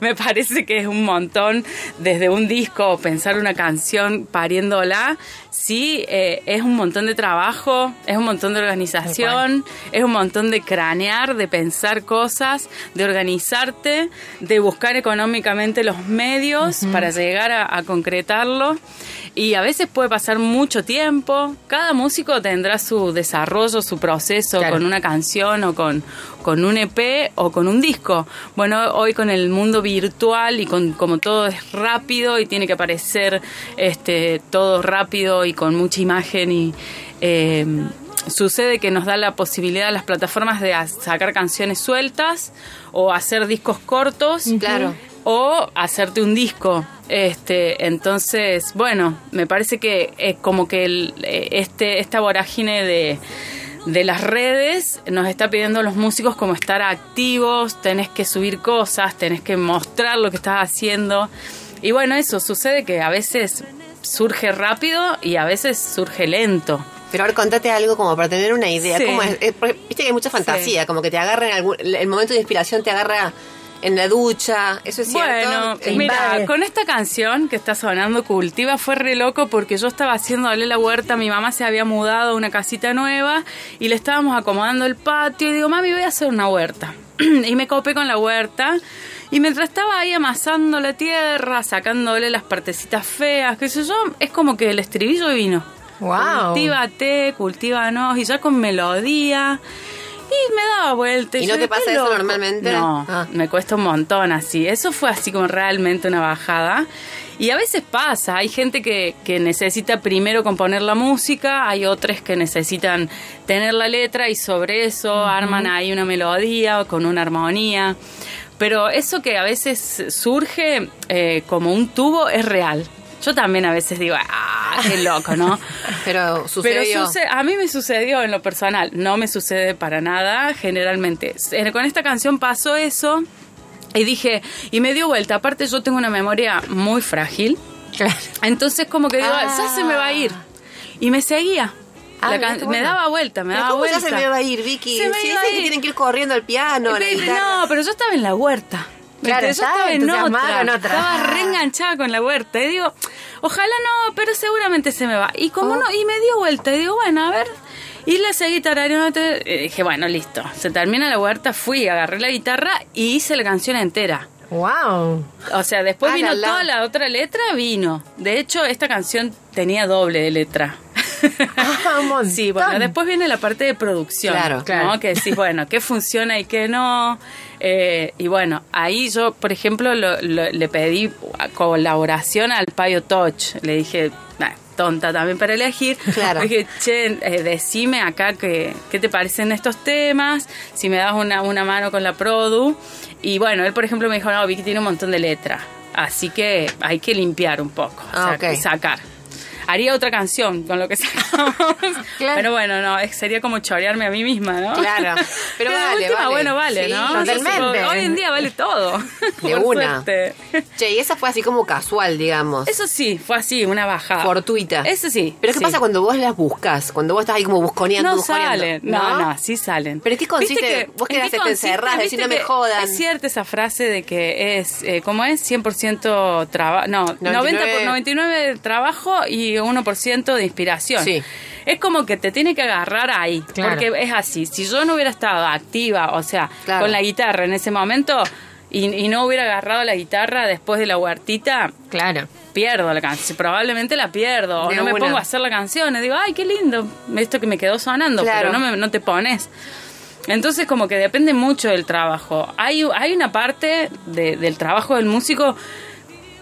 me parece que es un montón desde un disco pensar una canción pariéndola. Sí, eh, es un montón de trabajo, es un montón de organización, es un montón de cranear, de pensar cosas, de organizarte, de buscar económicamente los medios para llegar a, a concretarlo. Y a veces puede pasar mucho tiempo. Cada músico tendrá su desarrollo, su proceso Claro. con una canción o con, con un EP o con un disco. Bueno, hoy con el mundo virtual y con como todo es rápido y tiene que aparecer este todo rápido y con mucha imagen y eh, sucede que nos da la posibilidad a las plataformas de sacar canciones sueltas o hacer discos cortos Claro. o hacerte un disco. Este, entonces, bueno, me parece que es como que el- eh, este, esta vorágine de, de las redes nos está pidiendo a los músicos como estar activos, tenés que subir cosas, tenés que mostrar lo que estás haciendo. Y bueno, eso sucede que a veces surge rápido y a veces surge lento. Pero ahora contate algo como para tener una idea. Sí. ¿Cómo es? Eh, porque Viste que hay mucha fantasía, como que te agarra en algún, el momento de inspiración te agarra en la ducha, ¿eso es cierto? Bueno, mira, con esta canción que está sonando Cultiva fue re loco porque yo estaba haciéndole la huerta, mi mamá se había mudado a una casita nueva y le estábamos acomodando el patio y digo, mami, voy a hacer una huerta. *clears throat* y me copé con la huerta y mientras estaba ahí amasando la tierra, sacándole las partecitas feas, qué sé yo, es como que el estribillo vino. Wow. Cultívate, cultívanos y ya con melodía. Y me daba vuelta. ¿Y yo no te pasa eso loco. normalmente? No, Ah. me cuesta un montón así. Eso fue así como realmente una bajada. Y a veces pasa, hay gente que, que necesita primero componer la música, hay otros que necesitan tener la letra y sobre eso arman ahí una melodía o con una armonía. Pero eso que a veces surge eh, como un tubo es real. Yo también a veces digo, ah, qué loco, ¿no? *laughs* Pero Pero sucedió. suce- a mí me sucedió en lo personal, no me sucede para nada, generalmente. Eh, Con esta canción pasó eso y dije, y me dio vuelta, aparte yo tengo una memoria muy frágil, entonces como que digo, Ah. ya se me va a ir. Y me seguía. Ah, Me daba vuelta, me ¿Pero daba ¿Cómo vuelta. ya se me va a ir, Vicky? Se me Si iba a dicen que ir. tienen que ir corriendo al piano, a la Pero- guitarra. no, pero yo estaba en la huerta. Claro, estaba en otra. Estaba reenganchada con la huerta. Y digo, ojalá no, pero seguramente se me va. Y como Oh. no, y me dio vuelta. Y digo, bueno, a ver. Y la seguí tarareando. Y dije, bueno, listo. Se termina la huerta, fui, agarré la guitarra y hice la canción entera. Wow. O sea, después vino toda la otra letra, vino. De hecho, esta canción tenía doble de letra. Ah, un. Sí, bueno, después viene la parte de producción. Claro, ¿no? claro. Que decís, bueno, qué funciona y qué no. Eh, y bueno, ahí yo, por ejemplo, lo- lo- le pedí colaboración al Payo Touch. Le dije, "Nah, tonta también para elegir. Claro. *laughs* Le dije, che, eh, decime acá que, qué te parecen estos temas, si me das una, una mano con la produ. Y bueno, él, por ejemplo, me dijo, no, Vicky tiene un montón de letra. Así que hay que limpiar un poco, o Ah, sea, ok. sacar. Haría otra canción con lo que sacamos. *laughs* Claro. Pero bueno, no, es- sería como chorearme a mí misma, ¿no? Claro. Pero *laughs* de vale, última, vale. bueno, vale, Sí, ¿no? totalmente. Hoy en día vale todo. De Por una. suerte. *laughs* Che, y esa fue así como casual, digamos. Eso sí, fue así, una bajada. Fortuita. Eso sí. Pero ¿qué sí. pasa cuando vos las buscas? Cuando vos estás ahí como busconeando, No busconeando. salen, no, no, sí salen. ¿Pero qué consiste? ¿Viste Vos quedás te encerrás, ¿Viste decís, no me que jodan. Es cierta esa frase de que es, eh, ¿cómo es? 100% trabajo, no, 90 por 99 trabajo y 1% de inspiración. Sí. Es como que te tiene que agarrar ahí, Claro. porque es así. Si yo no hubiera estado activa, o sea, Claro. con la guitarra en ese momento y, y no hubiera agarrado la guitarra después de la huertita, Claro. pierdo la canción, probablemente la pierdo, o no me una. pongo a hacer la canción, y digo, ay, qué lindo, esto que me quedó sonando, Claro. pero no, me- no te pones. Entonces como que depende mucho del trabajo. Hay, hay una parte de- del trabajo del músico,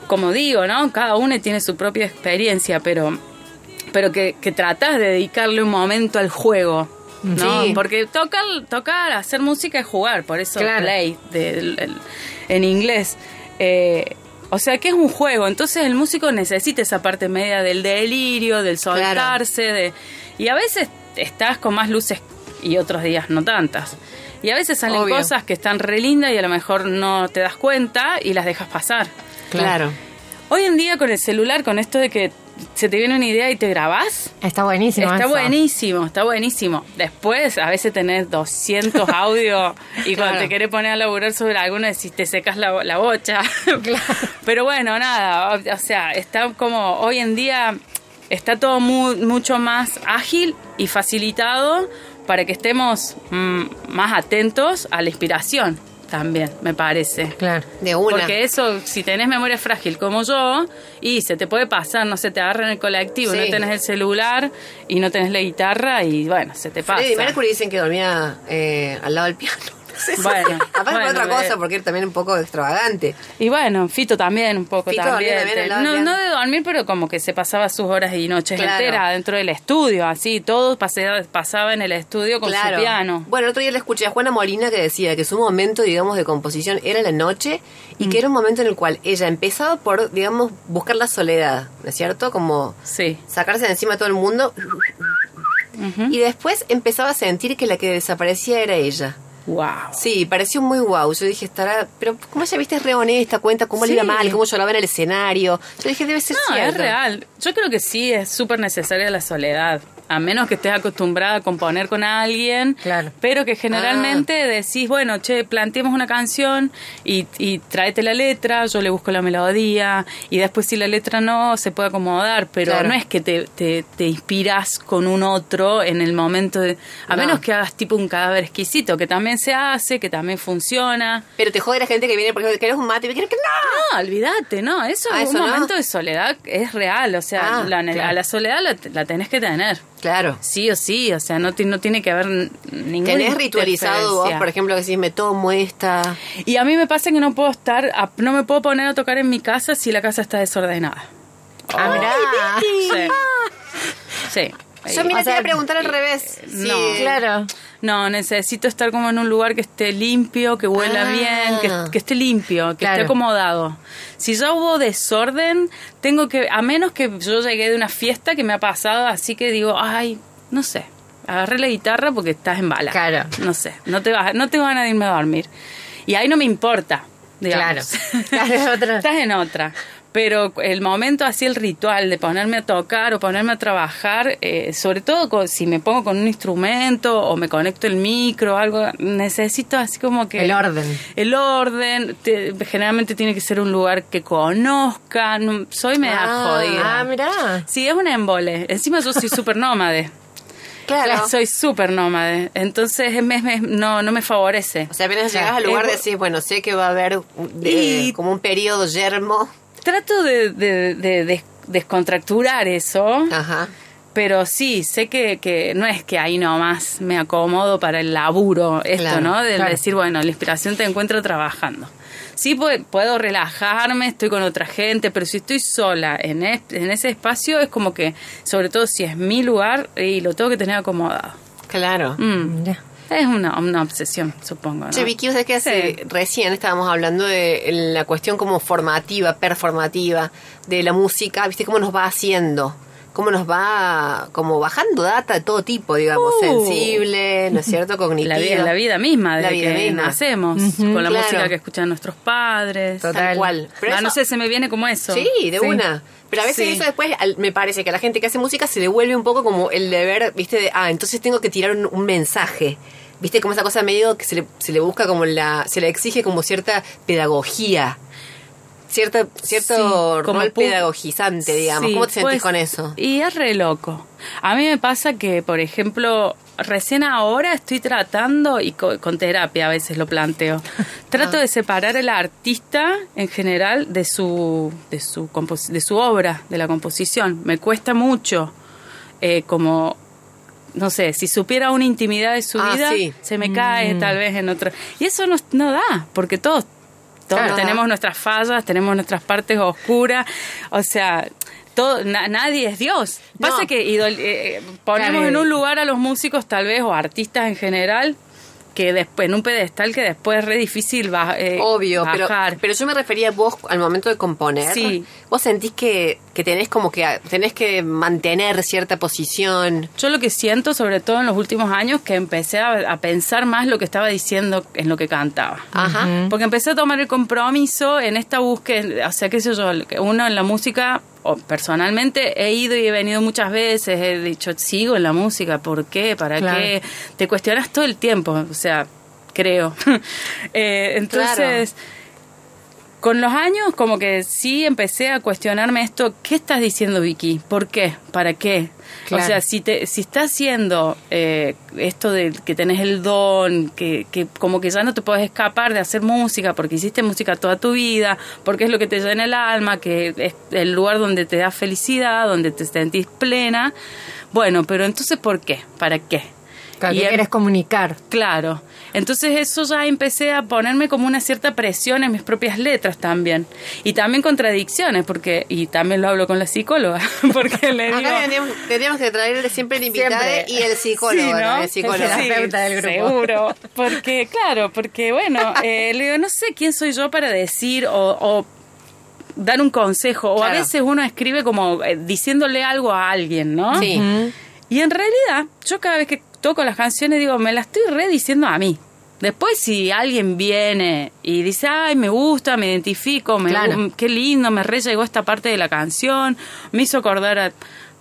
como digo, ¿no? Cada uno tiene su propia experiencia, pero, pero que, que tratas de dedicarle un momento al juego. ¿no? Sí. Porque tocar, tocar, hacer música es jugar, por eso Claro. play el- en inglés. Eh, o sea que es un juego, entonces el músico necesita esa parte media del delirio, del soltarse, de y a veces estás con más luces y otros días no tantas. Y a veces salen Obvio. cosas que están re lindas y a lo mejor no te das cuenta y las dejas pasar. Claro. Hoy en día con el celular, con esto de que se te viene una idea y te grabás, Está buenísimo. Está eso. buenísimo, está buenísimo. Después, a veces tenés 200 *laughs* audios y cuando Claro. te querés poner a laburar sobre alguno, decís, te secas la, la bocha. *laughs* Pero bueno, nada, o, o sea, está como hoy en día está todo mu- mucho más ágil y facilitado para que estemos mm, más atentos a la inspiración también, me parece. Claro. De una. Porque eso, si tenés memoria frágil como yo, y se te puede pasar, no se te agarra en el colectivo, Sí. no tenés el celular y no tenés la guitarra y bueno, se te pasa. Freddie Mercury dicen que dormía eh, al lado del piano. Bueno, Aparte bueno, por otra cosa, porque era también un poco extravagante. Y bueno, Fito también un poco Fito también. también no, no de dormir, pero como que se pasaba sus horas y noches Claro. enteras dentro del estudio, así, todo pasaba en el estudio con claro. su piano. Bueno, el otro día le escuché a Juana Molina que decía que su momento, digamos, de composición era la noche y Mm. que era un momento en el cual ella empezaba por, digamos, buscar la soledad, ¿no es cierto? Como Sí. sacarse de encima a todo el mundo. Y después empezaba a sentir que la que desaparecía era ella. Wow. Sí, pareció muy guau. Yo dije, estará. Pero, ¿cómo ella viste? Es re honesta, cuenta cómo le iba mal, cómo lloraba en el escenario. Yo dije, debe ser No, cierto. es real. Yo creo que sí, es súper necesaria la soledad. A menos que estés acostumbrada a componer con alguien. Claro. Pero que generalmente Ah. decís, bueno, che, planteemos una canción y, y tráete la letra, yo le busco la melodía. Y después, si la letra no, se puede acomodar. Pero Claro. no es que te, te, te inspiras con un otro en el momento de. A No. menos que hagas tipo un cadáver exquisito, que también se hace, que también funciona. Pero te jode la gente que viene, por ejemplo, ¿querés un mate? Y que no. No, olvídate, no, eso Ah, es ¿eso un no? momento de soledad es real, o sea, Ah, la, claro. a la soledad la, la tenés que tener, Claro. sí o sí, o sea, no, no tiene que haber n- ninguna ¿Tenés ritualizado vos, por ejemplo, que decís, me tomo esta? Y a mí me pasa que no puedo estar, a- no me puedo poner a tocar en mi casa si la casa está desordenada. Ah, mirá. *laughs* Sí. Sí. Yo mira, O te sea, iba a preguntar al revés. Sí. no. Claro. No, necesito estar como en un lugar que esté limpio, que huela Ah. bien, que, que esté limpio, que Claro. esté acomodado. Si ya hubo desorden, tengo que, a menos que yo llegué de una fiesta que me ha pasado, así que digo, ay, no sé, agarré la guitarra porque estás en bala. Claro. No sé, no te vas, no tengo ganas de irme a dormir. Y ahí no me importa, Claro. digamos. Claro, es otra. *laughs* Estás en otra. Pero el momento así, el ritual de ponerme a tocar o ponerme a trabajar, eh, sobre todo con- si me pongo con un instrumento o me conecto el micro o algo, necesito así como que... El orden. El orden. te- generalmente tiene que ser un lugar que conozca. no- soy media Ah, jodida. Ah, mirá. Sí, es un embole. Encima yo soy súper nómade. *laughs* Claro. Soy súper nómade. Entonces me- me- no, no me favorece. O sea, apenas llegas al lugar Es- decís, bueno, sé que va a haber de- Y- como un periodo yermo. Trato de, de- de des- descontracturar eso. Ajá. Pero sí, sé que, que no es que ahí nomás me acomodo para el laburo, esto, Claro, ¿no? De claro. decir, bueno, la inspiración te encuentro trabajando. Sí, pu- puedo relajarme, estoy con otra gente, pero si estoy sola en, es- en ese espacio, es como que, sobre todo si es mi lugar, y lo tengo que tener acomodado. Claro. Mm. Es una, una obsesión, supongo. ¿no? Che, Vicky, ¿sabes qué hace? Sí. Recién estábamos hablando de la cuestión como formativa, performativa de la música, ¿viste cómo nos va haciendo? cómo nos va como bajando data de todo tipo, digamos, Uh. sensible, ¿no es cierto? Cognitiva. *laughs* La vida, la vida misma, desde La vida que misma. nacemos, con la claro. música que escuchan nuestros padres. Tal Total. cual. Pero Ah, no sé, se me viene como eso. Sí, de una. Pero a veces Sí. eso después, al- me parece que a la gente que hace música se le vuelve un poco como el deber, viste, de, ah, entonces tengo que tirar un, un mensaje. Viste, como esa cosa medio que se le, se le busca como la, se le exige como cierta pedagogía. Cierto, cierto Sí, como rol pedagogizante, digamos. Sí, ¿Cómo te sentís pues, con eso? Y es re loco. A mí me pasa que, por ejemplo, recién ahora estoy tratando, y co- con, terapia a veces lo planteo, *laughs* trato de separar al artista en general de su, de su, de su obra, de la composición. Me cuesta mucho, eh, como no sé, si supiera una intimidad de su Ah, vida, sí. se me cae tal vez en otro. Y eso no, no da, porque todos, todos Claro. tenemos nuestras fallas, tenemos nuestras partes oscuras, o sea, todo, na- nadie es Dios. Pasa No. que idol- eh, eh, ponemos Claro. en un lugar a los músicos tal vez, o artistas en general, que después, en un pedestal que después es re difícil ba- eh, Obvio, pero, bajar. pero yo me refería a vos al momento de componer. Sí. Vos sentís que, que tenés como que tenés que mantener cierta posición. Yo lo que siento, sobre todo en los últimos años, que empecé a, a pensar más lo que estaba diciendo en lo que cantaba. Ajá. Porque empecé a tomar el compromiso en esta búsqueda, o sea, qué sé yo, uno en la música, o personalmente he ido y he venido muchas veces, he dicho, sigo en la música, ¿por qué? ¿Para Claro. qué? Te cuestionas todo el tiempo, o sea, creo. *laughs* Eh, entonces... Con los años, como que sí empecé a cuestionarme esto, ¿qué estás diciendo Vicky? ¿Por qué? ¿Para qué? Claro. O sea, si te, si estás haciendo eh, esto de que tenés el don, que, que como que ya no te puedes escapar de hacer música porque hiciste música toda tu vida, porque es lo que te llena el alma, que es el lugar donde te da felicidad, donde te sentís plena. Bueno, pero entonces ¿por qué? ¿Para qué? Claro, Y ¿Qué em- quieres comunicar? Claro. Entonces eso ya empecé a ponerme como una cierta presión en mis propias letras también. Y también contradicciones, porque, y también lo hablo con la psicóloga, *laughs* porque le digo... Acá tendríamos, tendríamos que traerle siempre el invitado Siempre. y el psicólogo. Sí, ¿no? ¿no? El psicólogo. Terapeuta del grupo. Seguro. Porque, claro, porque, bueno, eh, le digo, no sé quién soy yo para decir o, o dar un consejo. O a veces uno escribe como eh, diciéndole algo a alguien, ¿no? Sí. Y en realidad, yo cada vez que toco las canciones digo, me las estoy rediciendo a mí. Después si alguien viene y dice, ay, me gusta, me identifico, me Claro. qué lindo, me re llegó esta parte de la canción, me hizo acordar a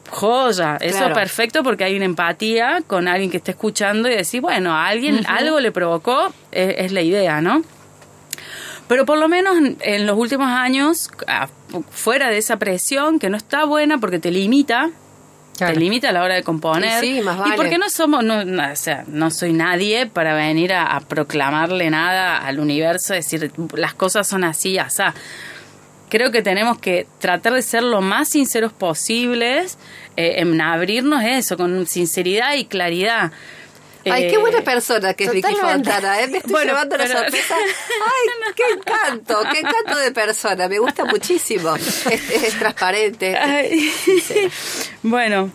joya, eso Claro. es perfecto porque hay una empatía con alguien que está escuchando y decir, bueno, a alguien algo le provocó, es, es la idea, ¿no? Pero por lo menos en los últimos años, ah, fuera de esa presión que no está buena porque te limita, Claro. te limita a la hora de componer. Y sí, más Y vale. porque no somos, no, no, o sea, no soy nadie para venir a, a proclamarle nada al universo, decir las cosas son así, asá. Creo que tenemos que tratar de ser lo más sinceros posibles, eh, en abrirnos eso, con sinceridad y claridad. Ay, Eh, qué buena persona que es Vicky. Fontana, ¿eh? Me estoy Bueno, llevando la pero- sorpresa. *laughs* Ay, qué encanto, qué encanto de persona. Me gusta muchísimo. Es, *laughs* es- es transparente. Ay. *laughs* bueno,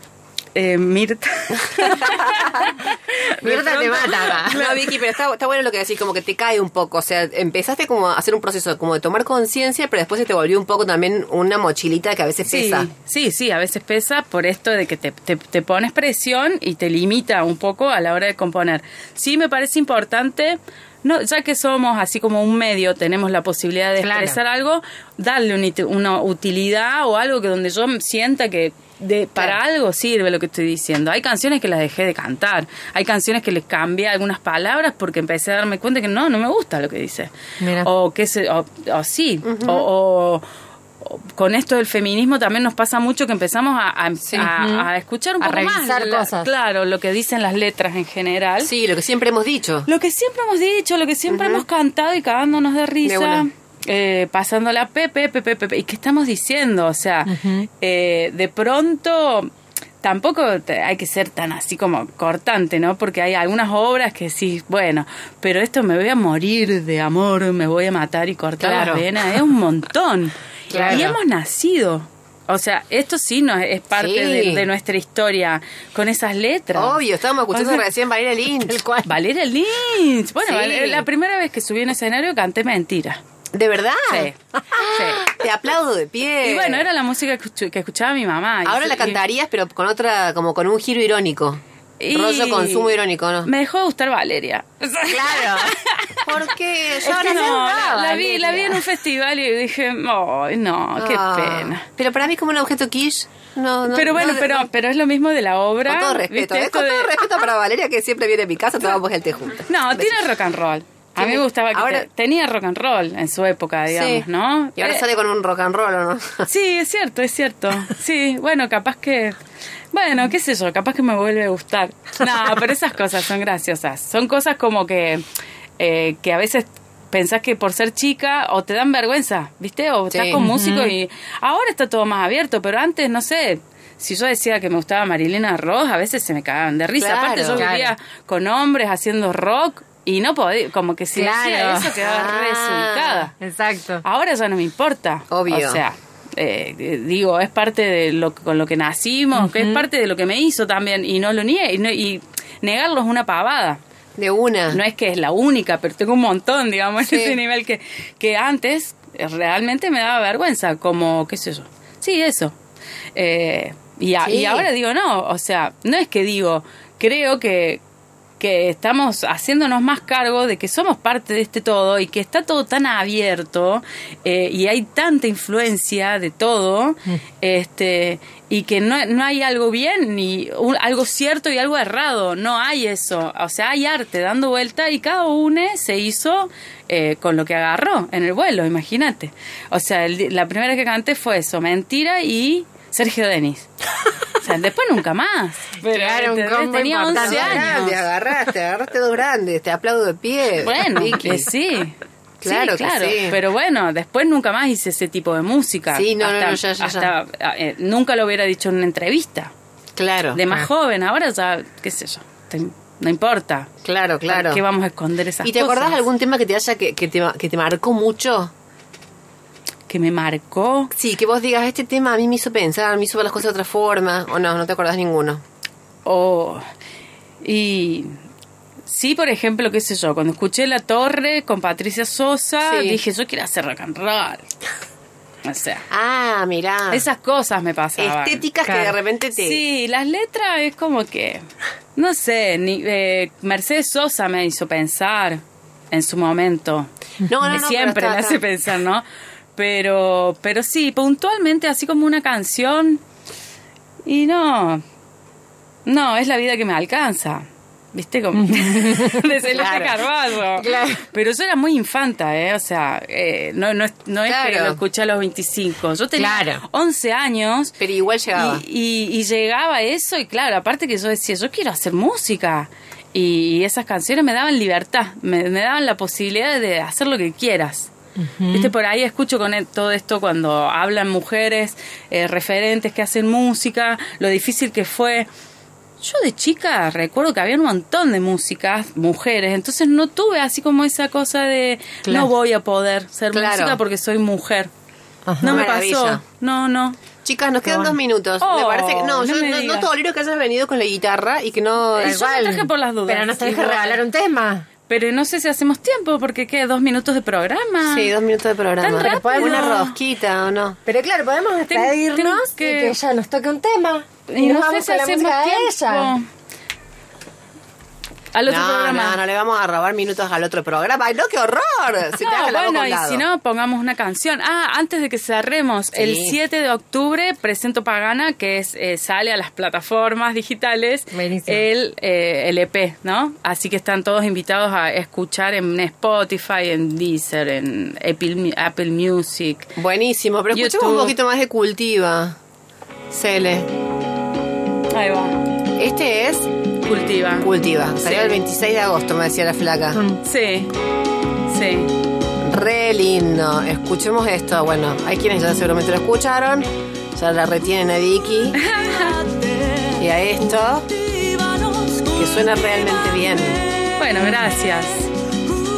eh, Mirta. *laughs* Mirta te mata. No, Vicky, pero está, está bueno lo que decís, como que te cae un poco. O sea, empezaste como a hacer un proceso como de tomar conciencia, pero después se te volvió un poco también una mochilita que a veces Sí, pesa. sí, sí, a veces pesa por esto de que te, te, te pones presión y te limita un poco a la hora de componer. Sí, me parece importante, no, ya que somos así como un medio, tenemos la posibilidad de Claro. expresar algo, darle una utilidad o algo que donde yo sienta que de, para Claro. algo sirve lo que estoy diciendo. Hay canciones que las dejé de cantar, hay canciones que les cambié algunas palabras porque empecé a darme cuenta que no, no me gusta lo que dice. Mira. O que se, o, o sí, o- o, o con esto del feminismo también nos pasa mucho que empezamos a, a- a- a escuchar un A poco más revisar la- cosas. claro lo que dicen las letras en general Sí, lo que siempre hemos dicho. lo que siempre hemos dicho lo que siempre hemos cantado y cagándonos de risa. Eh, pasándola pepe pepe pepe y qué estamos diciendo o sea eh, de pronto Tampoco te- hay que ser tan así como cortante, ¿no? Porque hay algunas obras que sí, bueno, pero esto me voy a morir de amor, me voy a matar y cortar Claro. las venas, es un montón. *laughs* Claro. Y hemos nacido. O sea, esto sí no es parte Sí. de, de nuestra historia con esas letras. Obvio, estábamos escuchando O sea, recién Valeria *laughs* Lynch. Valeria Lynch. Bueno, Sí. La primera vez que subí en escenario canté mentira. ¿De verdad? Sí. Sí. *laughs* Te aplaudo de pie. Y bueno, era la música que, escuch- que escuchaba mi mamá. Ahora la y- cantarías, pero con otra, como con un giro irónico. y- Rollo consumo irónico, ¿no? Me dejó de gustar Valeria. Claro. *laughs* Porque Es que no, la, la vi, la vi en un festival y dije, ay, no, qué Ah. pena. Pero para mí como un objeto quiche, no, no. pero bueno, no- pero, pero es lo mismo de la obra. Con todo respeto. ¿eh? Con todo de- respeto para Valeria que siempre viene a mi casa, tomamos el té juntos. No, tiene rock and roll. A mí me gustaba que Ahora- te- tenía rock and roll en su época, digamos, Sí. ¿no? Y ahora Eh, sale con un rock and roll, ¿o no? *laughs* Sí, es cierto, es cierto. Sí, bueno, capaz que... Bueno, qué sé yo, capaz que me vuelve a gustar. No, pero esas cosas son graciosas. Son cosas como que, eh, que a veces pensás que por ser chica o te dan vergüenza, ¿viste? O estás Sí. con músicos y ahora está todo más abierto, pero antes, no sé... Si yo decía que me gustaba Marilena Ross, a veces se me cagaban de risa. Claro, Aparte yo claro. vivía con hombres haciendo rock y no podía, como que si Claro. eso quedaba Ah. Exacto. Ahora ya no me importa. Obvio. O sea, eh, eh, digo, es parte de lo con lo que nacimos, que es parte de lo que me hizo también, y no lo niegue, y, no- y negarlo es una pavada. De una. No es que es la única, pero tengo un montón, digamos, Sí. en ese nivel que, que antes eh, realmente me daba vergüenza, como, qué sé yo. Sí, eso. Eh, y, a- Sí. y ahora digo, no, o sea, no es que digo, creo que, que estamos haciéndonos más cargo de que somos parte de este todo y que está todo tan abierto eh, y hay tanta influencia de todo este y que no, no hay algo bien ni un- algo cierto y algo errado. No hay eso. O sea hay arte dando vuelta y cada uno se hizo eh, con lo que agarró en el vuelo imagínate. O sea el- la primera que canté fue eso mentira y Sergio Denis o sea después nunca más pero Claro, un combo tenía 11 importante. años Grande, agarraste, agarraste dos grandes, te aplaudo de pie. bueno, que sí. Claro sí, que claro. sí. Pero bueno, después nunca más hice ese tipo de música. Sí, no, no, Hasta- no, ya, ya, ya. hasta, eh, nunca lo hubiera dicho en una entrevista. Claro. De más Ah. joven, ahora ya, qué sé yo, te- no importa. Claro, claro. ¿Para qué vamos a esconder esas ¿Y te cosas? acordás algún tema que te haya que, que te, que te marcó mucho? Que me marcó. Sí, que vos digas, este tema a mí me hizo pensar, me hizo ver las cosas de otra forma, o no, no te acordás ninguno. O. y. Sí, por ejemplo, qué sé yo, cuando escuché La Torre con Patricia Sosa, Sí. dije, yo quiero hacer rock and roll. O sea, Ah, mirá. esas cosas me pasaban. Estéticas que de repente te... Sí, las letras es como que, no sé, ni, eh, Mercedes Sosa me hizo pensar en su momento. No, no, Que no, Siempre me hace pensar, ¿no? Pero, pero sí, puntualmente, así como una canción. Y no, no, es la vida que me alcanza. ¿Viste? Como *laughs* de Celeste. Carballo. Claro. Pero yo era muy infanta, ¿eh? O sea, eh, no, no, es- no es que lo escuché a los 25. Yo tenía Claro. 11 años. Pero igual llegaba. Y, y- y llegaba eso, y claro, aparte que yo decía, yo quiero hacer música. Y esas canciones me daban libertad, me, me daban la posibilidad de hacer lo que quieras. Viste, por ahí escucho con e- todo esto cuando hablan mujeres, eh, referentes que hacen música, lo difícil que fue. Yo de chica recuerdo que había un montón de músicas, mujeres, entonces no tuve así como esa cosa de Claro. no voy a poder ser Claro. música porque soy mujer. Ajá. No me Maravilla. pasó. No, no. Chicas, nos quedan bueno. dos minutos. me Oh, parece que... No, no yo no, no tolero que hayas venido con la guitarra y que no... Eh, yo me traje por las dudas. Pero nos tenés que regalar un tema. Pero no sé si hacemos tiempo, porque queda dos minutos de programa. Sí, dos minutos de programa. Tan rápido. Podemos una rosquita o no. Pero claro, podemos Ten- despedirnos y que- que ella nos toque un tema. Y nos no sé vamos si con la hacemos música de tiempo. ella. Al otro no, programa. no, no le vamos a robar minutos al otro programa. ¡Ay, no, qué horror! Te No, bueno, y si no, pongamos una canción. Ah, antes de que cerremos, el 7 de octubre presento Pagana, que es eh, sale a las plataformas digitales Buenísimo. el, eh, el EP, ¿no? Así que están todos invitados a escuchar en Spotify, en Deezer, en Apple, Apple Music. Buenísimo, pero escuchemos YouTube. un poquito más de cultiva. Cele. Ahí va, Este es cultiva. Cultiva. Salió Sí. el 26 de agosto, me decía la flaca. Sí, sí. Re lindo. Escuchemos esto. Bueno, hay quienes ya seguramente lo escucharon. Ya la retienen a Vicky. *laughs* y a esto. Que suena realmente bien. Bueno, gracias.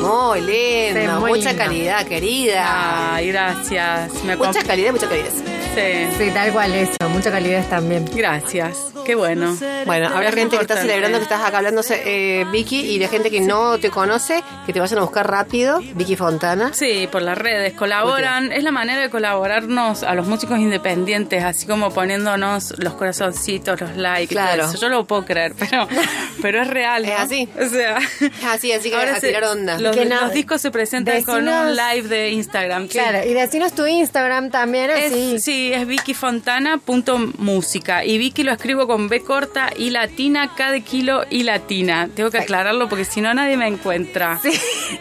Muy lindo. Sí, muy mucha lindo. calidad, querida. Ay, gracias. Me Mucha calidad, mucha calidad. Sí. Sí, tal cual eso. Mucha calidez también. Gracias. Qué bueno. Bueno, habrá gente que está celebrando que estás acá hablándose, eh, Vicky, y la gente que no te conoce, que te vayan a buscar rápido, Vicky Fontana. Sí, por las redes, colaboran, es la manera de colaborarnos a los músicos independientes, así como poniéndonos los corazoncitos, los likes, y todo Claro. eso. Yo lo puedo creer, pero, *laughs* pero es real. Es así. O sea, Es así, así que ahora a tirar onda. Los, Que no- los discos se presentan con un live de Instagram. sí. Claro, y decinos tu Instagram también, así. Es, sí, es vickyfontana.música. Y Vicky lo escribo con B corta y latina, K de kilo y latina. Tengo que aclararlo porque si no nadie me encuentra. Sí,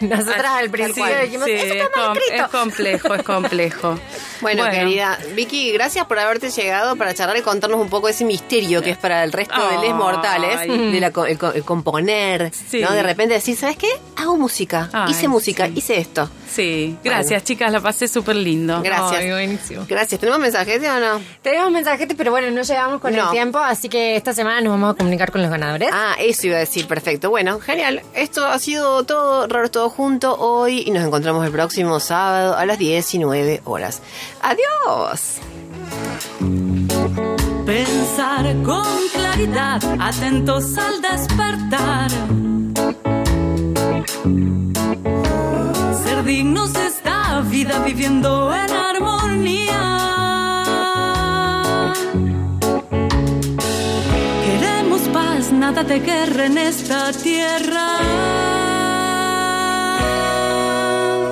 *laughs* nosotras al principio tal cual. dijimos, Sí, eso es, está mal com- escrito. es complejo, es complejo. *laughs* Bueno, querida Vicky, gracias por haberte llegado para charlar y contarnos un poco ese misterio que es para el resto de les mortales, de la el, co- el componer, Sí. ¿no? De repente decir, ¿sabes qué? Hago música, Ay, hice música, sí. hice esto. Sí, gracias chicas, la pasé súper lindo. Gracias. Ay, buenísimo. Gracias. ¿Tenemos mensajes o no? Tenemos mensajetes, pero bueno, no llegamos con No. el tiempo, así que esta semana nos vamos a comunicar con los ganadores. Ah, eso iba a decir, perfecto. Bueno, genial. Esto ha sido todo, raro todo junto hoy y nos encontramos el próximo sábado a las 19 horas. Adiós. Pensar con claridad, atentos al despertar. Ser dignos de esta vida viviendo en armonía. Nada de guerra en esta tierra.